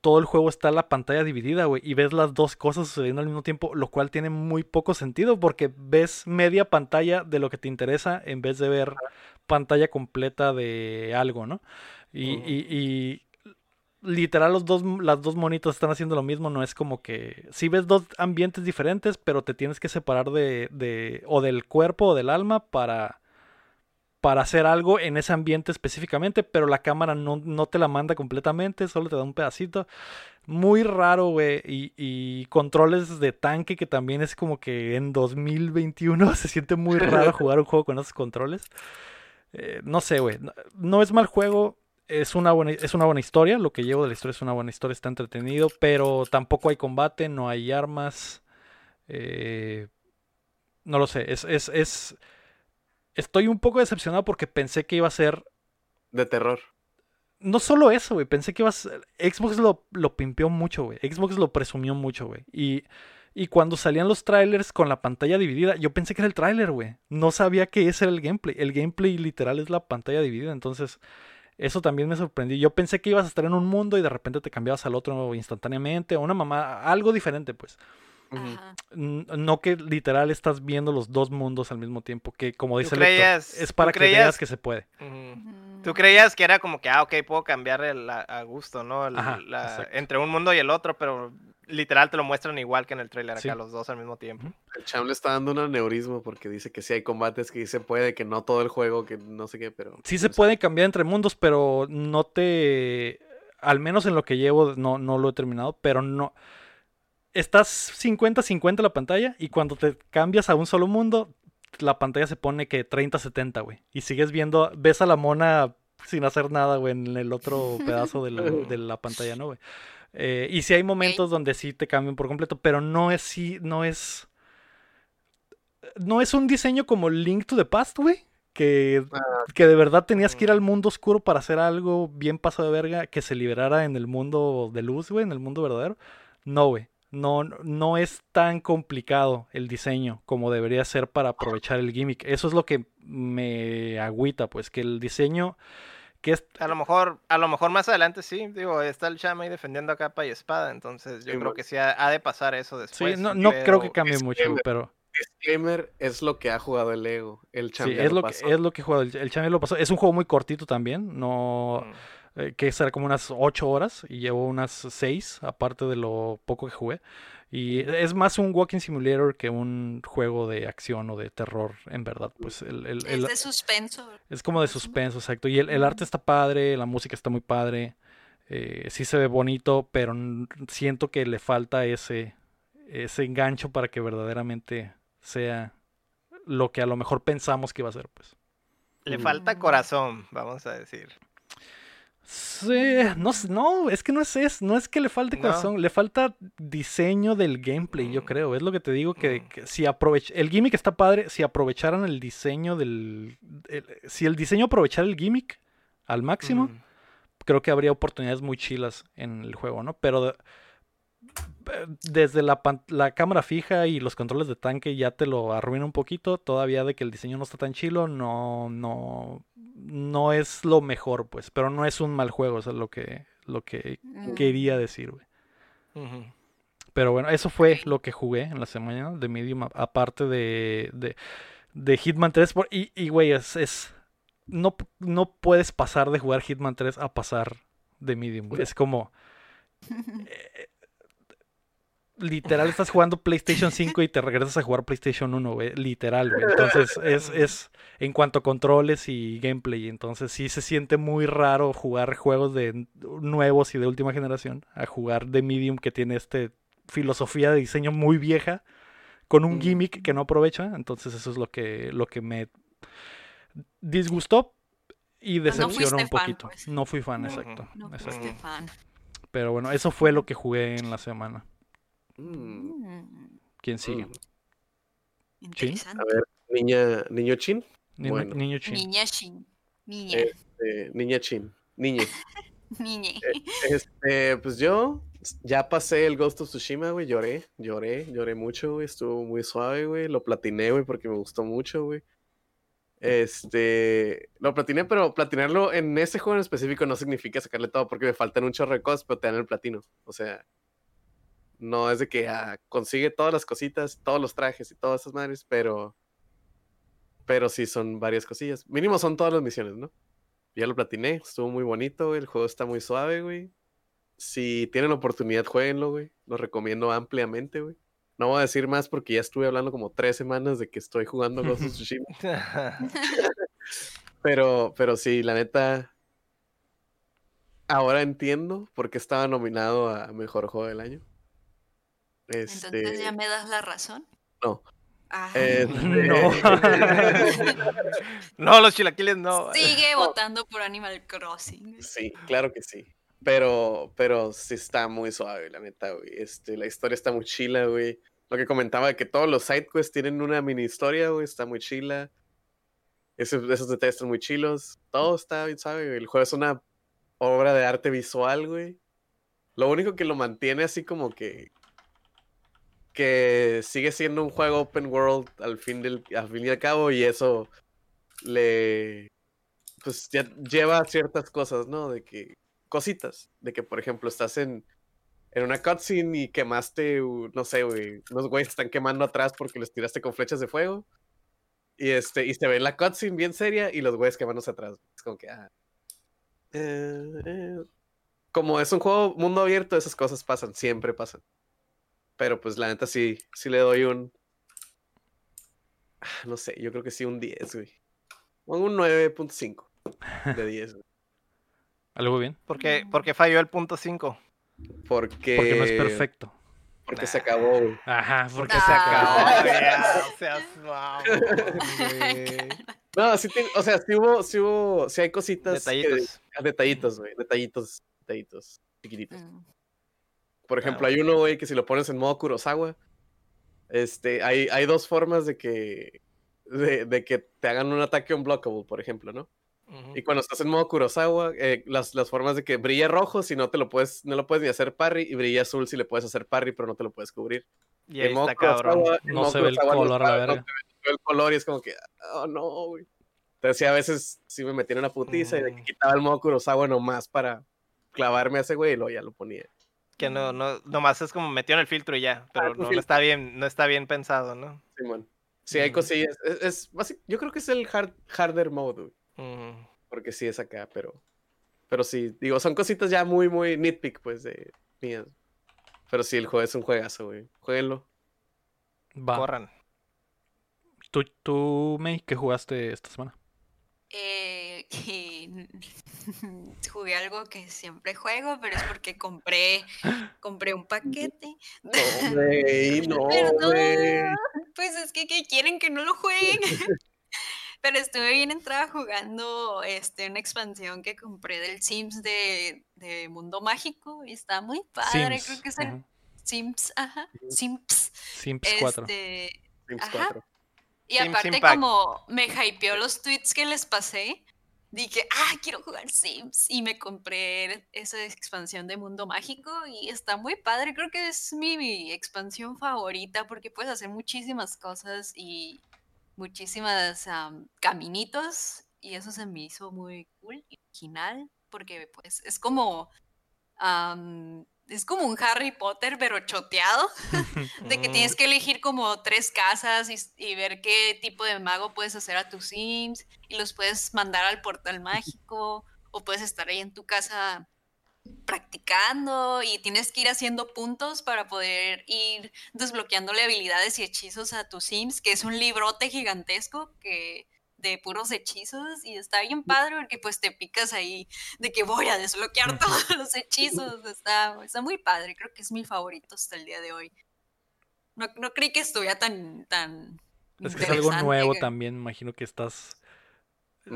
todo el juego está en la pantalla dividida, güey. Y ves las dos cosas sucediendo al mismo tiempo, lo cual tiene muy poco sentido porque ves media pantalla de lo que te interesa en vez de ver pantalla completa de algo, ¿no? Y, y- y literal los dos, las dos monitos están haciendo lo mismo, no es como que si ves dos ambientes diferentes, pero te tienes que separar de, de o del cuerpo o del alma para para hacer algo en ese ambiente específicamente, pero la cámara no, no te la manda completamente, solo te da un pedacito. Muy raro, güey. Y, y controles de tanque que también es como que en 2021 se siente muy raro jugar un juego con esos controles. Eh, no sé, güey. No, no es mal juego. Es una, buena, es una buena historia. Lo que llevo de la historia es una buena historia. Está entretenido. Pero tampoco hay combate. No hay armas. eh, no lo sé. Es, es, es. Estoy un poco decepcionado porque pensé que iba a ser. De terror. No solo eso, güey. Pensé que iba a ser. Xbox lo, lo pimpeó mucho, güey. Xbox lo presumió mucho, güey. Y. Y cuando salían los trailers con la pantalla dividida, yo pensé que era el trailer, güey. No sabía que ese era el gameplay. El gameplay literal es la pantalla dividida. Entonces, eso también me sorprendió. Yo pensé que ibas a estar en un mundo y de repente te cambiabas al otro instantáneamente. O una mamá, algo diferente, pues. Ajá. No que literal estás viendo los dos mundos al mismo tiempo. Que como dice ¿Tú el lector, creías- es para que creías- veas que se puede. Tú creías que era como que, ah, ok, puedo cambiar el, a, a gusto, ¿no? El- Ajá, la- exacto. entre un mundo y el otro, pero literal te lo muestran igual que en el trailer acá, Sí. los dos al mismo tiempo. El Cham le está dando un aneurismo porque dice que sí hay combates, que sí se puede, que no todo el juego, que no sé qué, pero... Sí se puede cambiar entre mundos, pero no te... Al menos en lo que llevo, no, no lo he terminado, pero no... Estás 50-50 la pantalla y cuando te cambias a un solo mundo, la pantalla se pone que 30-70, güey. Y sigues viendo, ves a la mona sin hacer nada, güey, en el otro pedazo de la, de la pantalla, ¿no, güey? Eh, y sí hay momentos donde sí te cambian por completo, pero no es sí, no es. No es un diseño como Link to the Past, güey. Que, Ah, que de verdad tenías que ir al mundo oscuro para hacer algo bien pasado de verga que se liberara en el mundo de luz, güey, en el mundo verdadero. No, güey. No, no es tan complicado el diseño como debería ser para aprovechar el gimmick. Eso es lo que me agüita, pues, que el diseño que es A lo mejor, a lo mejor más adelante sí, digo, está el Chama ahí defendiendo a capa y espada, entonces yo Sí, creo que sí ha, ha de pasar eso Sí, después. no, no creo que cambie mucho, pero Disclaimer es lo que ha jugado el Ego. El Cham sí, ya es lo, pasó. que, es lo que jugado. El, el Chame lo pasó. Es un juego muy cortito también, no Mm. Eh, que será como unas 8 horas y llevo unas 6, aparte de lo poco que jugué. Y es más un walking simulator que un juego de acción o de terror, en verdad. Pues el, el- el- Es de suspenso. es como de suspenso, exacto. Y el, el arte está padre, la música está muy padre. eh, sí se ve bonito, pero siento que le falta ese, ese engancho para que verdaderamente sea lo que a lo mejor pensamos que iba a ser, pues. Le falta corazón, vamos a decir. Sí, no, no, es que no es, es, no es que le falte No. corazón, le falta diseño del gameplay, yo Mm. creo. Es lo que te digo, que, Mm. que si aprovech el gimmick está padre, si aprovecharan el diseño del... el- si el diseño aprovechara el gimmick al máximo, Mm. creo que habría oportunidades muy chilas en el juego, ¿no? Pero desde la, la cámara fija y los controles de tanque ya te lo arruina un poquito. Todavía de que el diseño no está tan chilo, no, no, no es lo mejor, pues. Pero no es un mal juego, eso es lo que, lo que Mm. quería decir, güey. Pero bueno, eso fue lo que jugué en la semana de Medium, aparte de, de, de Hitman 3. por- y, y, güey, es, es- no, no puedes pasar de jugar Hitman 3 a pasar de Medium. güey. Es como... eh, literal, estás jugando PlayStation 5 y te regresas a jugar PlayStation 1, güey. Literal, güey. Entonces, es, es en cuanto a controles y gameplay. Entonces, sí se siente muy raro jugar juegos de nuevos y de última generación a jugar de Medium que tiene este filosofía de diseño muy vieja con un Mm. gimmick que no aprovecha. Entonces, eso es lo que, lo que me disgustó y no decepcionó un fan, poquito. pues. No fui fan, exacto. No exacto. fuiste fan. Pero bueno, eso fue lo que jugué en la semana. Mm, ¿Quién sigue? mm. interesante. A ver, niña, niño Chin. Ni- Bueno. Niño chin. Niña Shin. Niña. Este, niña Chin. Niñe. Niñe. Este, pues yo ya pasé el Ghost of Tsushima, güey. Lloré, lloré, lloré mucho, güey. Estuvo muy suave, güey. Lo platiné, güey, porque me gustó mucho, güey. Este, lo platiné, pero platinarlo en ese juego en específico no significa sacarle todo, porque me faltan un chorro de cosas, pero te dan el platino. O sea, no es de que ah, consigue todas las cositas, todos los trajes y todas esas madres, pero, pero sí son varias cosillas. Mínimo son todas las misiones, ¿no? Ya lo platiné, estuvo muy bonito, güey. El juego está muy suave, güey. Si tienen oportunidad, jueguenlo, güey. Lo recomiendo ampliamente, güey. No voy a decir más porque ya estuve hablando como tres semanas de que estoy jugando Ghost of Tsushima. Pero, pero sí, la neta. Ahora entiendo por qué estaba nominado a mejor juego del año. Este. Entonces ya me das la razón. No. Ah. este, No. no, los chilaquiles no. Sigue votando por Animal Crossing. Sí, claro que sí. Pero, pero sí está muy suave, la neta, güey. Este, la historia está muy chila, güey. Lo que comentaba de que todos los sidequests tienen una mini historia, güey, está muy chila. Esos, esos detalles están muy chilos. Todo está bien suave, güey. El juego es una obra de arte visual, güey. Lo único que lo mantiene así como que. Que sigue siendo un juego open world al fin, del, al fin y al cabo, y eso le. pues ya lleva ciertas cosas, ¿no? De que. cositas. De que, por ejemplo, estás en. En una cutscene y quemaste, no sé, güey, unos güeyes están quemando atrás porque les tiraste con flechas de fuego. Y este, y se ve la cutscene bien seria y los güeyes quemándose atrás. Es como que, ah. eh, eh. Como es un juego mundo abierto, esas cosas pasan, siempre pasan. Pero pues la neta sí, sí le doy un, ah, no sé, yo creo que sí un 10, güey. Pongo un 9.5 de 10, güey. ¿Algo bien? ¿Por qué, por qué falló el punto 5? Porque, Porque no es perfecto. Porque se acabó, güey. Ajá, porque Porque se acabó. o sea, güey. No, sí, o sea, sí hubo, sí hubo, sí hay cositas. que- Detallitos. detallitos, güey. Detallitos, detallitos, chiquititos. Mm. Por ejemplo, Claro. hay uno, güey, que si lo pones en modo Kurosawa, este, hay, hay dos formas de que, de, de que te hagan un ataque unblockable, por ejemplo, ¿no? Y cuando estás en modo Kurosawa, eh, las, las formas de que brilla rojo si no te lo puedes, no lo puedes ni hacer parry, y brilla azul si le puedes hacer parry, pero no te lo puedes cubrir. Y En modo está cabrón. Kurosawa- en No modo se ve el color a la está- no verga. se ve el color y es como que, oh no, güey. Entonces sí, a veces sí me metí en una putiza y de que Mm. quitaba el modo Kurosawa nomás para clavarme a ese güey y luego ya lo ponía. Que no, no, nomás es como metió en el filtro y ya, pero es un no, está bien, no está bien pensado, ¿no? Simón. Sí, hay cosillas. Es, es basi- yo creo que es el hard, harder mode, güey, porque sí es acá, pero. Pero sí, digo, son cositas ya muy, muy nitpick, pues, de mías. Pero sí, el juego es un juegazo, güey. Jueguenlo. Va. Corran. ¿Tú, tú, May, qué jugaste esta semana? Eh, que jugué algo que siempre juego, pero es porque compré, compré un paquete. No, güey, no, Perdón. güey. Pues es que, ¿qué quieren que no lo jueguen. Pero estuve bien entrada jugando este, una expansión que compré del Sims de, de Mundo Mágico y está muy padre. Sims. Creo que es el Ujú. Sims, ajá, Sims. Sims 4. Este, Sims Ajá. 4. y Sims aparte Impact. como me hypeó los tweets que les pasé, dije, ah, quiero jugar Sims. Y me compré esa expansión de Mundo Mágico y está muy padre. Creo que es mi, expansión favorita porque puedes hacer muchísimas cosas y muchísimas am, caminitos. Y eso se me hizo muy cool y original porque pues es como... es como un Harry Potter, pero choteado de que tienes que elegir como tres casas y, ver qué tipo de mago puedes hacer a tus Sims y los puedes mandar al portal mágico o puedes estar ahí en tu casa practicando y tienes que ir haciendo puntos para poder ir desbloqueándole habilidades y hechizos a tus Sims, que es un librote gigantesco que de puros hechizos y está bien padre porque pues te picas ahí de que voy a desbloquear todos los hechizos. Está, está muy padre, creo que es mi favorito hasta el día de hoy. No, no creí que estuviera tan... tan Es que es algo nuevo que- también, imagino que estás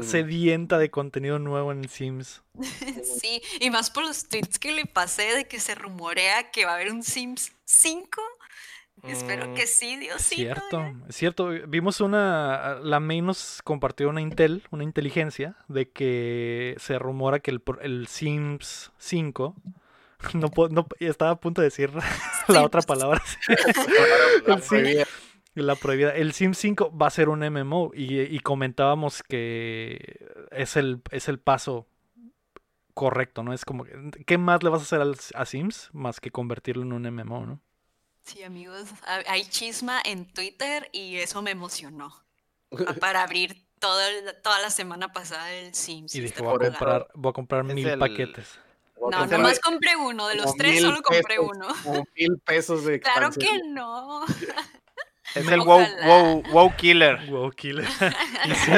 sedienta de contenido nuevo en Sims. Sí, y más por los tweets que le pasé de que se rumorea que va a haber un Sims 5. Espero Mm. que sí, Diosito. Cierto, es cierto. Vimos una, la May nos compartió una intel, una inteligencia, de que se rumora que el, pro- el Sims 5, no, puedo- no estaba a punto de decir la otra palabra, La prohibida. la prohibida. El Sims 5 va a ser un MMO y, y comentábamos que es el, es el paso correcto, ¿no? Es como, que, ¿qué más le vas a hacer al- a Sims más que convertirlo en un MMO, ¿no? Sí, amigos, ha- hay chisma en Twitter y eso me emocionó. Ah, Para abrir toda, el- toda la semana pasada el Sims. Y dije, voy a comprar, voy a comprar Es mil el- paquetes. No, nomás compré uno. De los como tres solo compré pesos. uno. Como mil pesos de Claro que no. Es el wow, wow, wow killer. Wow, killer. Y sí,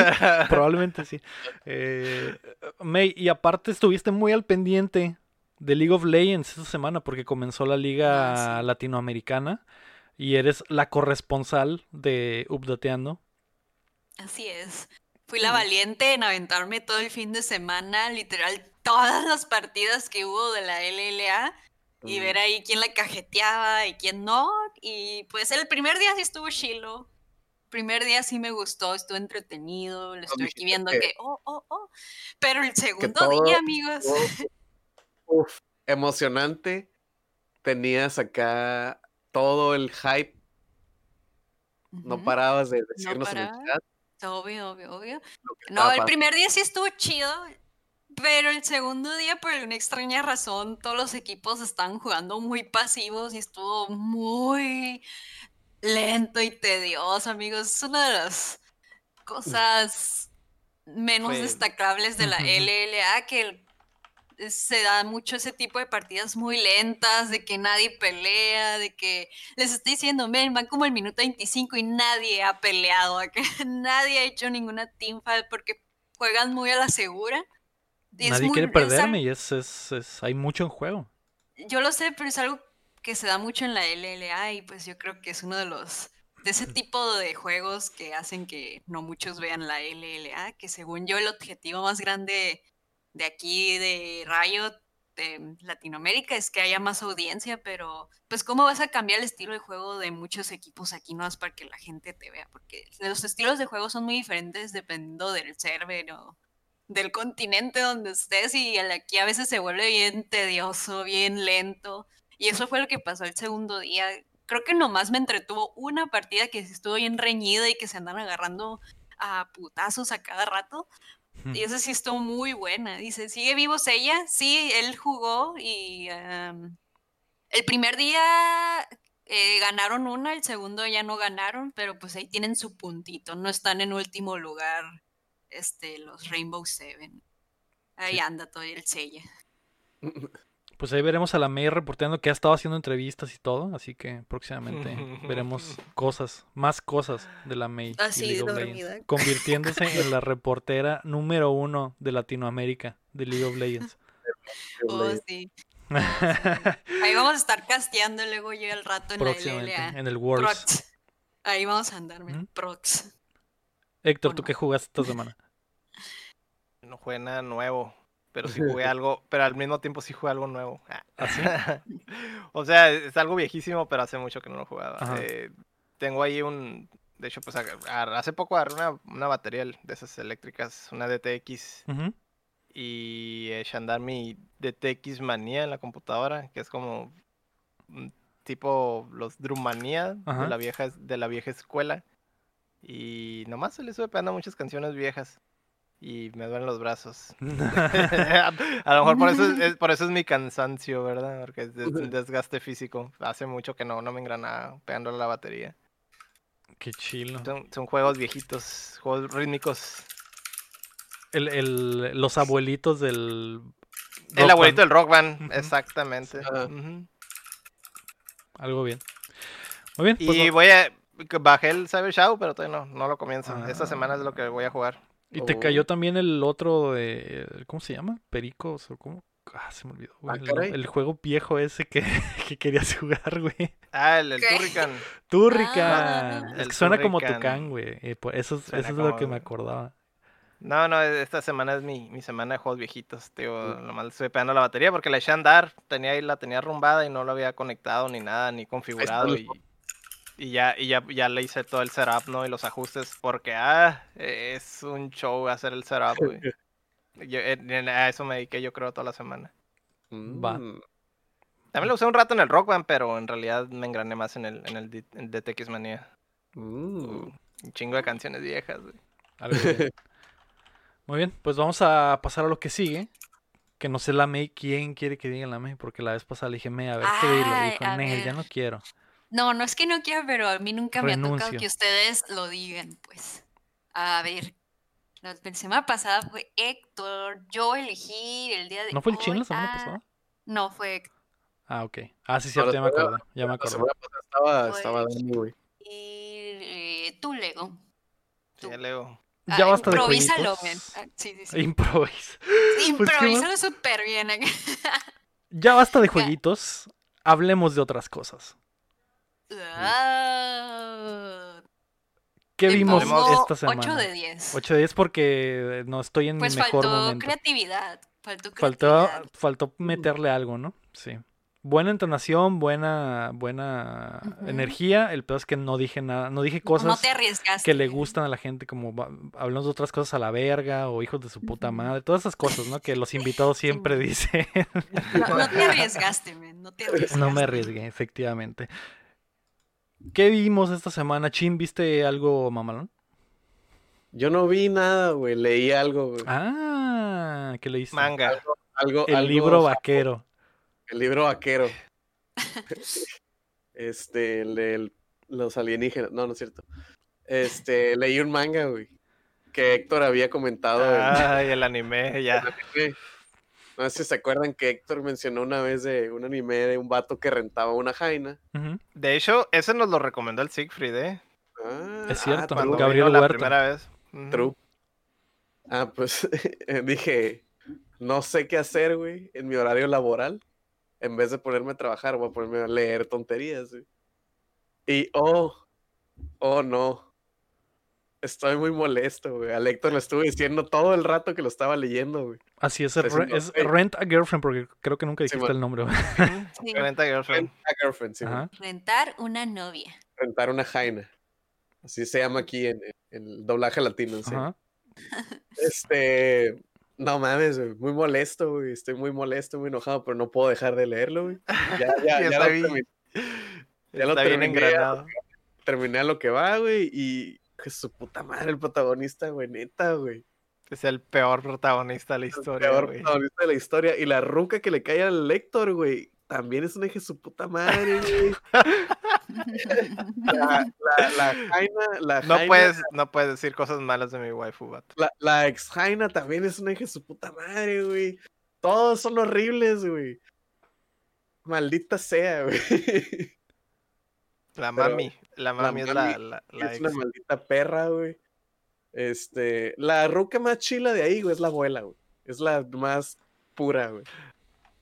probablemente sí. Eh, May, y aparte estuviste muy al pendiente de League of Legends esta semana porque comenzó la liga Ah, sí. latinoamericana y eres la corresponsal de Updateando. Así es. Fui la valiente en aventarme todo el fin de semana, literal, todas las partidas que hubo de la LLA y ver ahí quién la cajeteaba y quién no. Y pues el primer día sí estuvo chilo. Primer día sí me gustó, estuvo entretenido, le estoy aquí viendo que- que, oh, oh, oh. Pero el segundo todo- día, amigos, todo- Uf, emocionante. Tenías acá todo el hype. No parabas de decirnos en el chat obvio, obvio, obvio. No, el primer día sí estuvo chido, pero el segundo día, por alguna extraña razón, todos los equipos estaban jugando muy pasivos y estuvo muy lento y tedioso, amigos. Es una de las cosas menos destacables de la. LLA que el- se da mucho ese tipo de partidas muy lentas, de que nadie pelea, de que les estoy diciendo, ven, van como el minuto 25 y nadie ha peleado, que nadie ha hecho ninguna teamfight porque juegan muy a la segura. Y Nadie muy- quiere perderme y es, es, es- hay mucho en juego. yo lo sé, pero es algo que se da mucho en la LLA y pues yo creo que es uno de los de ese tipo de juegos que hacen que no muchos vean la LLA, que según yo el objetivo más grande de aquí de Riot de Latinoamérica es que haya más audiencia, pero pues cómo vas a cambiar el estilo de juego de muchos equipos aquí no es para que la gente te vea, porque los estilos de juego son muy diferentes dependiendo del server o del continente donde estés y aquí a veces se vuelve bien tedioso, bien lento. Y eso fue lo que pasó el segundo día. Creo que nomás me entretuvo una partida que estuvo bien reñida y que se andan agarrando a putazos a cada rato. Y esa sí estuvo muy buena. Dice, ¿sigue vivo ella? Sí, él jugó y am, el primer día eh, ganaron una, el segundo ya no ganaron, pero pues ahí tienen su puntito. No están en último lugar este, los Rainbow Seven. Ahí Sí. anda todo el sella. Pues ahí veremos a la May reporteando que ha estado haciendo entrevistas y todo, así que próximamente veremos cosas, más cosas de la May y Así, League of dormida. Legends, convirtiéndose en la reportera número uno de Latinoamérica de League of Legends. Oh, sí. Ahí vamos a estar casteando luego yo al rato en la LLA. en el Worlds. Prox. Ahí vamos a andar, mira, Ujú. Prox. Héctor, ¿O ¿tú no? qué jugaste esta semana? No jugué nada nuevo, pero sí jugué algo, pero al mismo tiempo sí jugué algo nuevo. ¿Ah, o sea, es algo viejísimo, pero hace mucho que no lo jugaba. Eh, tengo ahí un, de hecho, pues hace poco agarré una, una batería de esas eléctricas, una DTX, y eché a andar mi DTX manía en la computadora, que es como tipo los Drummanía Ajá. de la vieja de la vieja escuela. Y nomás se le sube pegando muchas canciones viejas. Y me duelen los brazos. a, lo mejor por eso es, es- por eso es mi cansancio, ¿verdad? Porque es un desgaste físico. Hace mucho que no, no me engranaba pegándole la batería. Qué chilo. Son, son juegos viejitos, juegos rítmicos. El, el- los abuelitos del... El abuelito band. del rock band, exactamente. Ah. Algo bien. Muy bien. pues Y no- voy a. Bajé el Cyber Shadow, pero todavía no, no lo comienzo. Esta Ah. semana es lo que voy a jugar. Y te Oh. cayó también el otro de. ¿Cómo se llama? Pericos o cómo. Ah, se me olvidó. güey, Ah, el, juego viejo ese que, que querías jugar, güey. Ah, el. Turrican. Turrican. Ah. es El que suena como. Tucán, güey. eh, eso es- eso es lo que me acordaba. No, no, esta semana es mi, mi semana de juegos viejitos, tío. Nomás le estoy pegando la batería porque la eché a andar. Tenía ahí, la tenía arrumbada y no lo había conectado ni nada, ni configurado. Y, y ya, y ya, ya le hice todo el setup, ¿no? Y los ajustes. Porque, ah, es un show hacer el setup, güey. Yo, a eso me dediqué yo creo toda la semana. Va. Mm. También lo usé un rato en el Rock Band, pero en realidad me engrané más en el, en el, D- en DTX Manía. Mm. Un chingo de canciones viejas, güey. Muy bien, pues vamos a pasar a lo que sigue. Que no sé la May, quién quiere que diga la May, porque la vez pasada le dije, May, a ver qué Dijo, Nel, ya no quiero. No, no es que no quiera, pero a mí nunca me ha tocado que ustedes lo digan, pues. A ver, la semana pasada fue Héctor, yo elegí el día de ¿No fue el Chin la semana pasada? No, fue Héctor. Ah, ok. Ah, sí, cierto, ya me acordé. Ya me La acordé. semana pasada estaba, Pues- estaba Dani, güey. Y eh, tú, Lego. Sí, Tú. Leo. Ya Ah, basta de improvísalo, men. Ah, sí, sí, sí. Improvisa. pues, ¿qué más? Improvísalo súper bien. acá. Ya basta de jueguitos. Hablemos de otras cosas. Ah, ¿Qué vimos esta semana? 8 de 10. 8 de 10 porque no estoy en Pues mi mejor faltó momento. creatividad. Faltó creatividad. faltó meterle algo, ¿no? Sí. Buena entonación, buena, buena energía. El peor es que no dije nada, no dije No cosas te que le gustan a la gente, como hablamos de otras cosas a la verga o hijos de su puta madre, todas esas cosas, ¿no? Que los invitados siempre man. dicen. No, no te arriesgaste, men. No te arriesgaste. No me arriesgué, efectivamente. ¿Qué vimos esta semana? Chin, ¿viste algo mamalón? Yo no vi nada, güey. Leí algo, güey. Ah, ¿qué leíste? Manga. Algo, El algo libro vaquero. El libro vaquero. este, el de los alienígenas. No, no es cierto. Este, leí un manga, güey. Que Héctor había comentado. en- Ay, el anime, ya. No sé si se acuerdan que Héctor mencionó una vez de un anime de un vato que rentaba una jaina. De hecho, ese nos lo recomendó el Siegfried, ¿eh? Ah, Es cierto, ah, Gabriel la Huerta. primera vez. True. Ah, pues dije, no sé qué hacer, güey, en mi horario laboral. En vez de ponerme a trabajar, voy a ponerme a leer tonterías, güey. Y, oh, oh, no. Estoy muy molesto, güey. Al Héctor le estuve diciendo todo el rato que lo estaba leyendo, güey. Así es, diciendo, es. Rent a Girlfriend, porque creo que nunca dijiste man. el nombre. Sí. Renta Girlfriend. Rent a girlfriend, sí. Rentar una novia. rentar una jaina. Así se llama aquí en, en el doblaje latino. sí. Ajá. Este. No mames, güey, muy molesto, güey. Estoy muy molesto, muy enojado, pero no puedo dejar de leerlo, güey. Ya, ya, Ya ya está lo bien. terminé, Ya lo Está bien terminé. engranado. terminé a lo que va, güey. Y que su puta madre, el protagonista, güey, neta, güey. Es el peor protagonista de la El historia, peor güey. protagonista de la historia. Y la ruca que le cae al Lector, güey. También es un eje su puta madre, güey. La, la, la Jaina, la No Jaina- puedes, no puedes decir cosas malas de mi waifu, vato. La, la ex Jaina también es una hija de su puta madre, güey. Todos son horribles, güey. Maldita sea, güey. La mami, la mami es la, la, la es una ex. maldita perra, güey. Este, la ruca más chila de ahí, güey, es la abuela, güey. Es la más pura, güey.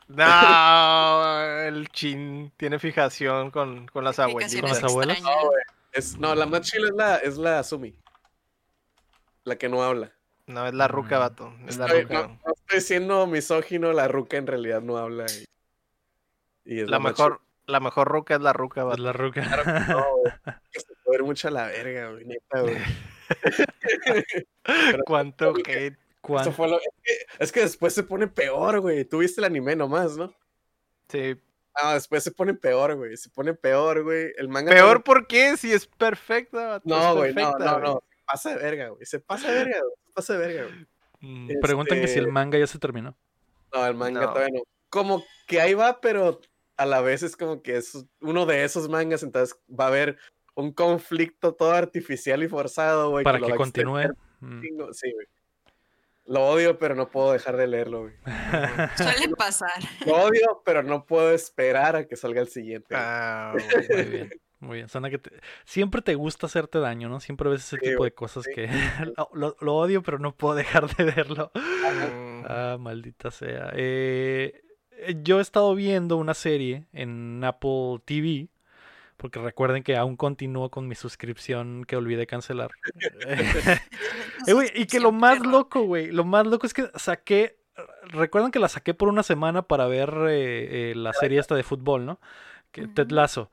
No, el chin tiene fijación con, con las Fijaciones ¿Con las abuelitas. abuelas? No. Es, la más chila es la, es la Sumi. La que no habla. No, es la ruca, Mm. vato. Es la Estoy- ruca. no, no estoy siendo misógino, la ruca en realidad no habla. Y, y es La mejor, la mejor ruca es la ruca, Es vato. la ruca. No, güey. Se puede mucho a la verga, güey, neta, güey. Cuánto hate. ¿Cuán- Eso fue lo- es, que, es que después se pone peor, güey. Tú viste el anime nomás, ¿no? Sí. Ah, después se pone peor, güey. Se pone peor, güey. El manga. Peor también- por qué, si es perfecta. No, güey, no, no, no. Se pasa de verga, güey. Se pasa de verga, güey. Se pasa de verga, güey. Mm. Eh, Preguntan que si el Este- manga ya se terminó. No, el manga No. todavía no. Como que ahí va, pero a la vez es como que es uno de esos mangas, entonces va a haber un conflicto todo artificial y forzado, güey. Para que continúe. Mm. Sí, güey. Lo odio, pero no puedo dejar de leerlo, güey. Suele pasar. Lo odio, pero no puedo esperar a que salga el siguiente. güey. Ah, Muy bien, muy bien. Suena que te- siempre te gusta hacerte daño, ¿no? Siempre ves ese Sí, tipo güey, de cosas sí. que lo, odio, pero no puedo dejar de verlo. Ah, maldita sea. Eh, yo he estado viendo una serie en Apple TV, porque recuerden que aún continúo con mi suscripción que olvidé cancelar. Eh, y que lo más loco, güey, lo más loco es que saqué, recuerdan que la saqué por una semana para ver eh, eh, la serie esta de fútbol, ¿no? Que Ted. Lasso.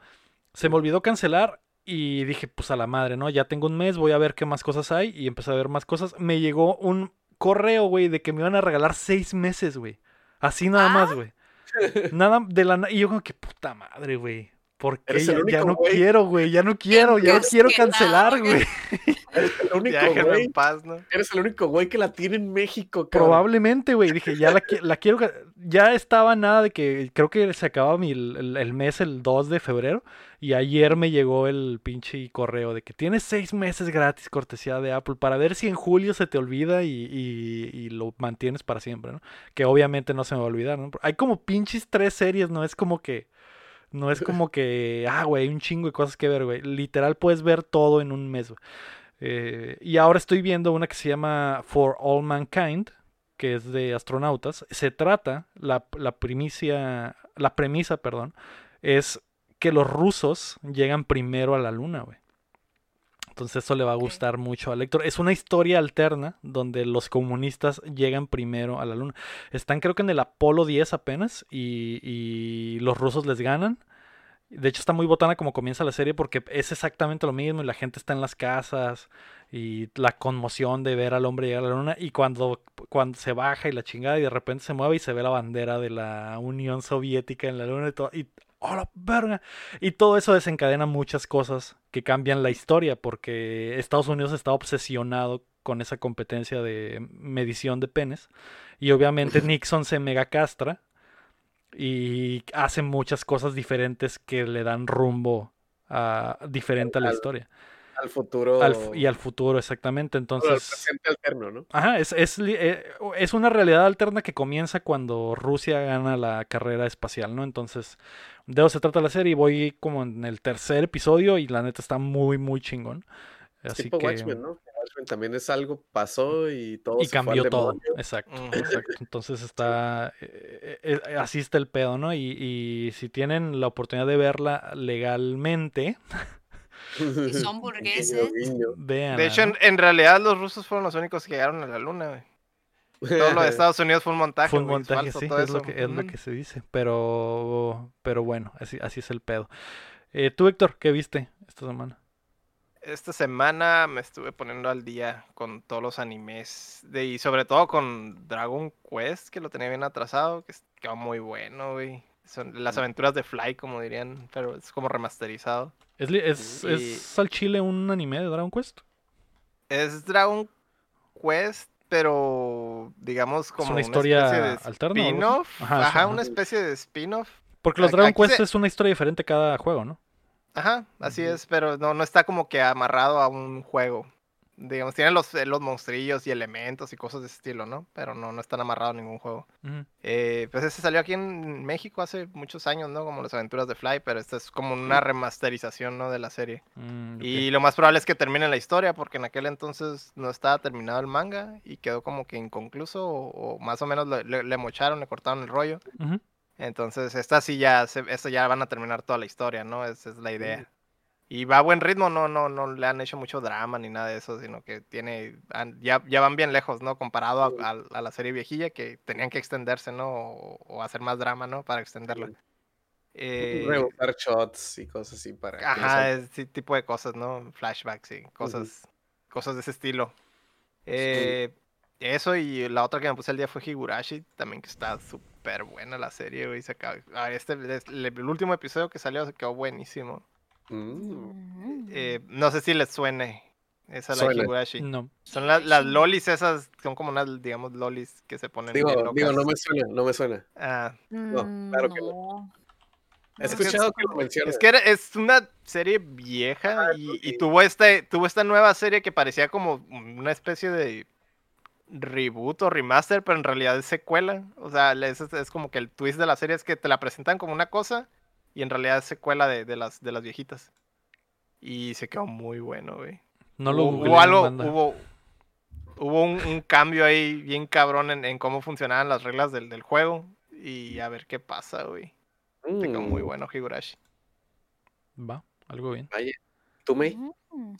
Se me olvidó cancelar y dije, pues a la madre, ¿no? Ya tengo un mes, voy a ver qué más cosas hay y empecé a ver más cosas. Me llegó un correo, güey, de que me iban a regalar seis meses, güey. Así nada más, güey. Nada de la... Y yo como que puta madre, güey. ¿Por qué? Eres el Ya, ya no quiero, güey. Ya no quiero, ya no quiero cancelar, no, güey. Eres el único, güey. en paz, ¿no? Eres el único güey que la tiene en México, cabrón. Probablemente, güey. Dije, ya la, la quiero. Ya estaba nada de que. Creo que se acababa mi, el, el mes el 2 de febrero. Y ayer me llegó el pinche correo de que tienes seis meses gratis, cortesía de Apple, para ver si en julio se te olvida y, y- y lo mantienes para siempre, ¿no? Que obviamente no se me va a olvidar, ¿no? Hay como pinches tres series, ¿no? Es como que. No es como que. Ah, güey, hay un chingo de cosas que ver, güey. Literal puedes ver todo en un mes, güey. Eh, y ahora estoy viendo una que se llama For All Mankind, que es de astronautas. Se trata, la, la primicia, la premisa, perdón, es que los rusos llegan primero a la luna, güey. Entonces eso le va a gustar mucho al lector. Es una historia alterna donde los comunistas llegan primero a la luna. Están creo que en el Apolo 10 apenas y, y los rusos les ganan. De hecho está muy botana como comienza la serie porque es exactamente lo mismo y la gente está en las casas y la conmoción de ver al hombre llegar a la luna y cuando, cuando se baja y la chingada y de repente se mueve y se ve la bandera de la Unión Soviética en la luna y todo y ¡oh, la verga! Y todo eso desencadena muchas cosas que cambian la historia porque Estados Unidos está obsesionado con esa competencia de medición de penes y obviamente Nixon se mega castra y hace muchas cosas diferentes que le dan rumbo a, diferente a la historia. Al futuro. al y al futuro, exactamente. bueno, al Entonces, presente alterno, ¿no? ajá, es, es, eh, es una realidad alterna que comienza cuando Rusia gana la carrera espacial, ¿no? Entonces, de eso se trata la serie y voy como en el tercer episodio y la neta está muy, muy chingón. Así tipo que... Watchmen, ¿no? Watchmen también es algo, pasó y todo Y se fue al cambió todo, exacto, exacto. Entonces está, eh, eh, eh, así está el pedo, ¿no? Y, y si tienen la oportunidad de verla legalmente, Si son burgueses. vean. De hecho, en, en realidad los rusos fueron los únicos que llegaron a la luna, güey. Todo lo de Estados Unidos fue un montaje. Fue un güey, montaje, falso sí, todo es lo, que, es lo Ujú. que se dice. Pero, pero bueno, así, así es el pedo. Eh, Tú, Héctor, ¿qué viste esta semana? Esta semana me estuve poniendo al día con todos los animes de, y sobre todo con Dragon Quest, que lo tenía bien atrasado, que quedó muy bueno, güey. Son las aventuras de Fly, como dirían, pero es como remasterizado. ¿Es, es, Y- es al chile un anime de Dragon Quest? Es Dragon Quest, pero digamos como una historia de alterna así? spin-off. Ajá, una especie de spin-off. Porque los Dragon aquí Quest se- es una historia diferente cada juego, ¿no? Ajá, así es, pero no, no está como que amarrado a un juego. Digamos, tiene los, eh, los monstrillos y elementos y cosas de ese estilo, ¿no? Pero no, no están amarrados a ningún juego. Eh, pues ese salió aquí en México hace muchos años, ¿no? Como las aventuras de Fly, pero esta es como una remasterización, ¿no? De la serie. Mm. Y lo más probable es que termine la historia, porque en aquel entonces no estaba terminado el manga y quedó como que inconcluso, o, o más o menos le, le- le mocharon, le cortaron el rollo. Entonces, esta sí ya, se, esta ya van a terminar toda la historia, ¿no? Esa es la idea. Y va a buen ritmo, no, no, no le han hecho mucho drama ni nada de eso, sino que tiene, han- ya, ya van bien lejos, ¿no? Comparado a, a- a la serie viejilla, que tenían que extenderse, ¿no? O, o hacer más drama, ¿no? Para extenderla. Sí. Eh, shots y cosas así para. no Ajá, ese tipo de cosas, ¿no? Flashbacks y cosas, cosas de ese estilo. Eh, Eso y la otra que me puse el día fue Higurashi, también que está súper buena la serie, güey. se acaba- ah, este, es- el, el último episodio que salió se quedó buenísimo. Mm. Eh, no sé si les suene esa la. Higurashi. No. Son las, lolis esas, son como unas, digamos, lolis que se ponen bien Digo, locas. digo, no me suena, no me suena. Ah, Mm, claro que no. no. He No, escuchado que lo mencionas. Es que era- es una serie vieja Ah, y, tuvo este tuvo esta nueva serie que parecía como una especie de reboot o remaster, pero en realidad es secuela. O sea, es, es como que el twist de la serie es que te la presentan como una cosa y en realidad es secuela de, de las, de las viejitas. Y se quedó muy bueno, güey. No lo hubo, algo, hubo, hubo un, un cambio ahí bien cabrón en, en cómo funcionaban las reglas del, del juego. Y a ver qué pasa, güey. Se quedó muy Mm. bueno Higurashi. Va, algo bien. ¿Tú, May? Mm.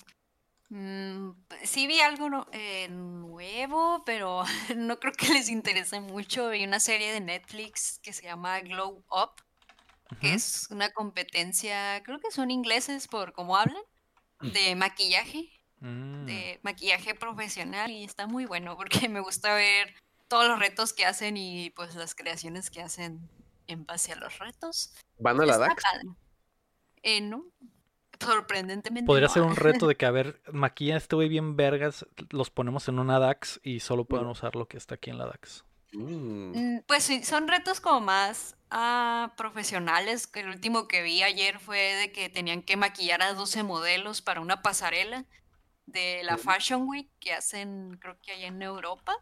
Mm, sí vi algo eh, nuevo, pero no creo que les interese mucho. Vi una serie de Netflix que se llama Glow Up, que es una competencia, creo que son ingleses por cómo hablan, de maquillaje, Mm. de maquillaje profesional y está muy bueno porque me gusta ver todos los retos que hacen y pues las creaciones que hacen en base a los retos. ¿Van a la Está DAX? Eh, no, sorprendentemente Podría no. ser un reto de que, a ver, maquilla este güey bien vergas, los ponemos en una DAX y solo pueden usar lo que está aquí en la DAX. Mm. Mm, Pues sí, son retos como más ah, profesionales. que El último que vi ayer fue de que tenían que maquillar a 12 modelos para una pasarela de la. Fashion Week que hacen, creo que allá en Europa.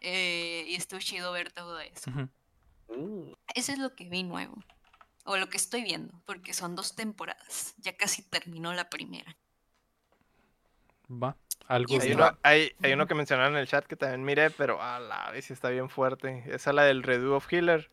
Eh, y estuvo chido ver todo eso. Mm. Eso es lo que vi nuevo. O lo que estoy viendo, porque son dos temporadas. Ya casi terminó la primera. Va, algo Hay uno, hay, hay uno que mencionaron en el chat que también miré, pero a la vez está bien fuerte. Esa es la del Redo of Healer.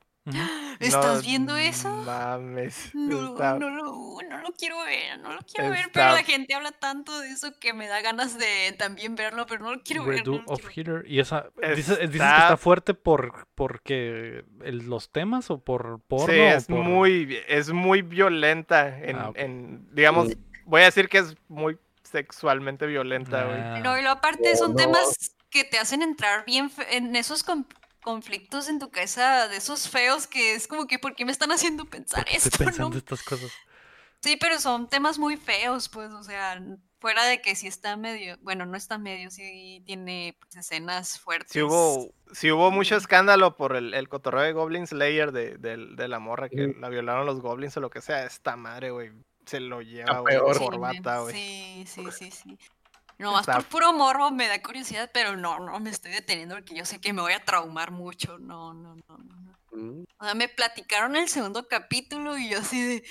¿Estás No viendo eso? Mames. No, está- no, lo, no lo quiero ver, no lo quiero ver, pero la gente habla tanto de eso que me da ganas de también verlo, pero no lo quiero ver. Redo no lo of quiero ver. Healer. Y esa, dices, dices que Está- fuerte por porque el- los temas o por porno. Sí, es por- muy, es muy violenta. En, Ah, en- digamos, voy a decir que es muy sexualmente violenta, güey. Ah, No, y lo aparte Oh, son no. temas que te hacen entrar bien en esos conflictos en tu cabeza, de esos feos que es como que, ¿por qué me están haciendo pensar ¿por qué estoy esto? pensando no? estas cosas. Sí, pero son temas muy feos, pues, o sea, fuera de que sí está medio, bueno, no está medio, sí tiene pues, escenas fuertes. Sí hubo, sí hubo mucho escándalo por el, el cotorreo de Goblin Slayer de, del- de la morra que la violaron los goblins o lo que sea. Esta madre, güey. se lo lleva, A güey, corbata, güey. Sí, sí, sí, sí. Nomás Está- por puro morbo me da curiosidad, pero no, no me estoy deteniendo porque yo sé que me voy a traumar mucho. No, no, no, no. no. Mm, O sea, me platicaron el segundo capítulo y yo así de,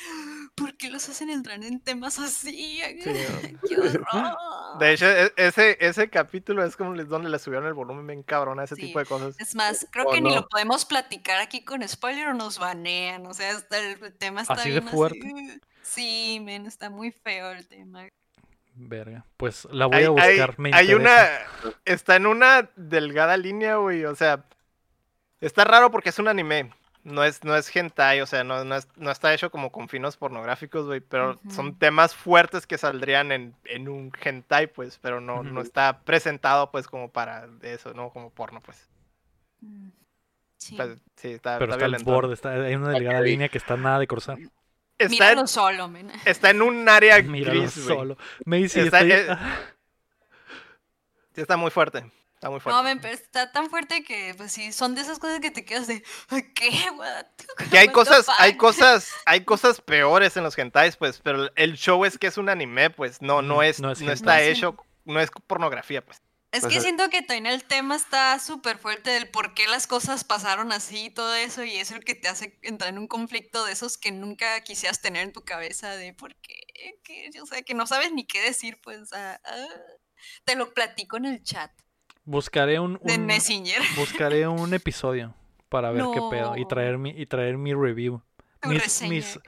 ¿por qué los hacen entrar en temas así? ¡Qué horror! De hecho, e- ese, ese capítulo es como donde le subieron el volumen bien cabrón a ese Sí. tipo de cosas. Es más, creo ¿O que ni no? lo podemos platicar aquí con spoiler o nos banean. O sea, está, el tema está ¿Así de bien fuerte? así. Sí, men, está muy feo el tema. Verga. Pues la voy Hay, a hay- buscar. me hay una. Está en una delgada línea, güey. O sea, está raro porque es un anime. No es, no es hentai, o sea, no, no, es- no está hecho como con finos pornográficos, güey. Pero son temas fuertes que saldrían en, en un hentai, pues. Pero no, no está presentado, pues, como para eso, ¿no? Como porno, pues. Mm, Sí. Pues, sí, está, Pero está está al borde, está, hay una delgada línea que está nada de cruzar. Está, Míralo en, solo, men. está en un área Míralo gris, solo. Macy, Está- estoy- eh, Sí, está muy fuerte. Está muy fuerte. No, men, pero está tan fuerte que, pues sí, son de esas cosas que te quedas de, ¿qué? What? Que hay cosas, hay fuck?" cosas, hay cosas peores en los hentais, pues, pero el show es que es un anime, pues, no, no es, no no, es está hentai. hecho, no es pornografía, pues. Es que siento que también el tema está súper fuerte del por qué las cosas pasaron así y todo eso, y es el que te hace entrar en un conflicto de esos que nunca quisieras tener en tu cabeza, de por qué, que, o sea, que no sabes ni qué decir, pues, ah, ah. te lo platico en el chat buscaré un, de Messenger. buscaré un episodio para ver qué pedo y traer mi y traer mi review. Mis, mis,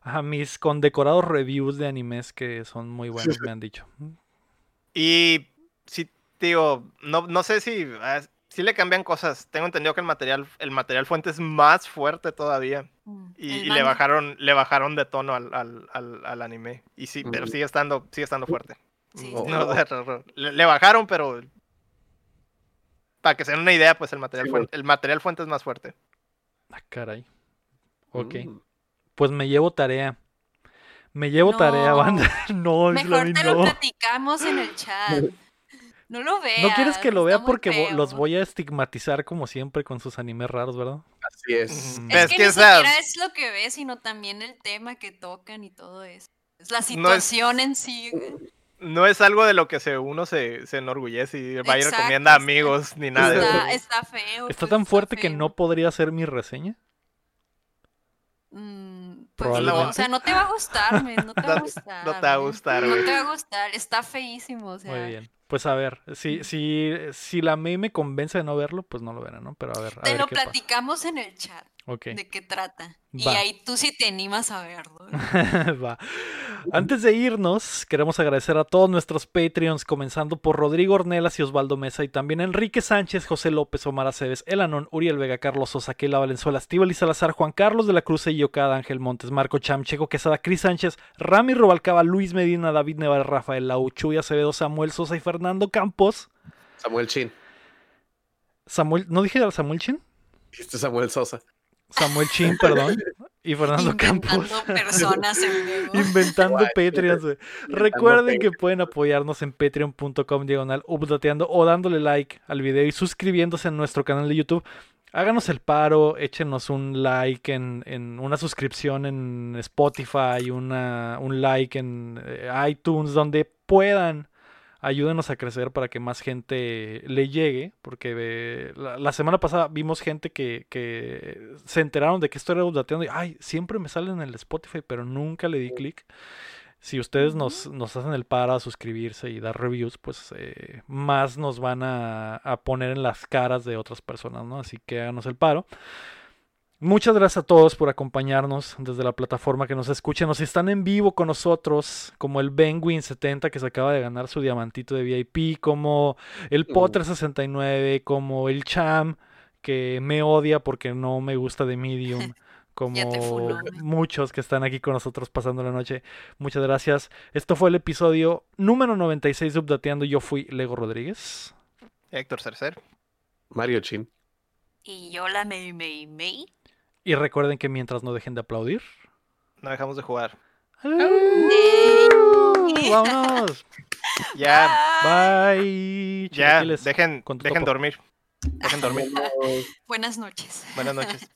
ajá, mis condecorados reviews de animes que son muy buenos, me han dicho. Y digo, no, no sé si, ah, si le cambian cosas. Tengo entendido que el material, el material fuente es más fuerte todavía. Mm, Y, le bajaron, le bajaron de tono al, al, al, al anime. Y sí, pero Ujú. sigue estando, sigue estando fuerte. Sí, Mm, no, le, le bajaron, pero para que se den una idea, pues el material, Sí, fuente, el material fuente es más fuerte. Ah, caray. Ok. mm. Pues me llevo tarea. Me llevo tarea, No. banda. no, Mejor Islami, te lo no. platicamos en el chat. No lo veas. No quieres que lo vea porque los voy a estigmatizar como siempre con sus animes raros, ¿verdad? Así es. Mm. Es que, que ni siquiera es lo que ves, sino también el tema que tocan y todo eso. Es la No es- situación en sí. No es algo de lo que se, uno se, se enorgullece y va y Exacto, recomienda a está- amigos ni nada. Está, está feo. Está pues, tan fuerte que no podría ser mi reseña. Mm, pues, Probablemente. no, o sea, no te va a gustar, men, no te va a No- gustar. no te va a gustar, No güey. te va a gustar, está feísimo, o sea. Muy bien. Pues a ver, si, si, si la May me convence de no verlo, pues no lo verá, ¿no? Pero a ver, a Te ver lo qué pasa. platicamos en el chat Ok. de qué trata. Y ahí tú sí te animas a verlo. Va. Antes de irnos, queremos agradecer a todos nuestros Patreons, comenzando por Rodrigo Ornelas y Osvaldo Mesa, y también Enrique Sánchez, José López, Omar Aceves, Elanón, Uriel Vega, Carlos Sosa, Keila Valenzuela, Estíbal y Salazar, Juan Carlos de la Cruz y Yocada, Ángel Montes, Marco Cham, Checo Quesada, Cris Sánchez, Rami Rubalcaba, Luis Medina, David Nevar, Rafael Lau, Chuy Acevedo, Samuel Sosa y Fernando Campos. Samuel Chin. Samuel, ¿no dije Samuel Chin? Dijiste Samuel Sosa. Samuel Chin, perdón. Y Fernando Campos. Inventando personas en vivo. Inventando. Patreons, Recuerden que pueden apoyarnos en patreon.com diagonal updateando o dándole like al video y suscribiéndose a nuestro canal de YouTube. Háganos el paro, échenos un like en, en una suscripción en Spotify, una, un like en eh, iTunes, donde puedan. Ayúdenos a crecer para que más gente le llegue, porque eh, la, la semana pasada vimos gente que, que se enteraron de que esto era updateando y, ay, siempre me sale en el Spotify, pero nunca le di clic. Si ustedes nos, nos hacen el para suscribirse y dar reviews, pues eh, más nos van a, a poner en las caras de otras personas, ¿no? Así que háganos el paro. Muchas gracias a todos por acompañarnos desde la plataforma que nos escuchen. O si están en vivo con nosotros, como el Benwin70 que se acaba de ganar su diamantito de VIP, como el Mm. Potter69, como el Cham que me odia porque no me gusta de Medium, como muchos que están aquí con nosotros pasando la noche. Muchas gracias. Esto fue el episodio número 96 de Updateando. Yo fui Lego Rodríguez. Héctor Cercer. Mario Chin. Y yo la May May May. Y recuerden que mientras no dejen de aplaudir. No dejamos de jugar. ¡Vámonos! Ya, Bye. ya, dejen, con tu dejen dormir. Dejen dormir. Buenas noches. Buenas noches.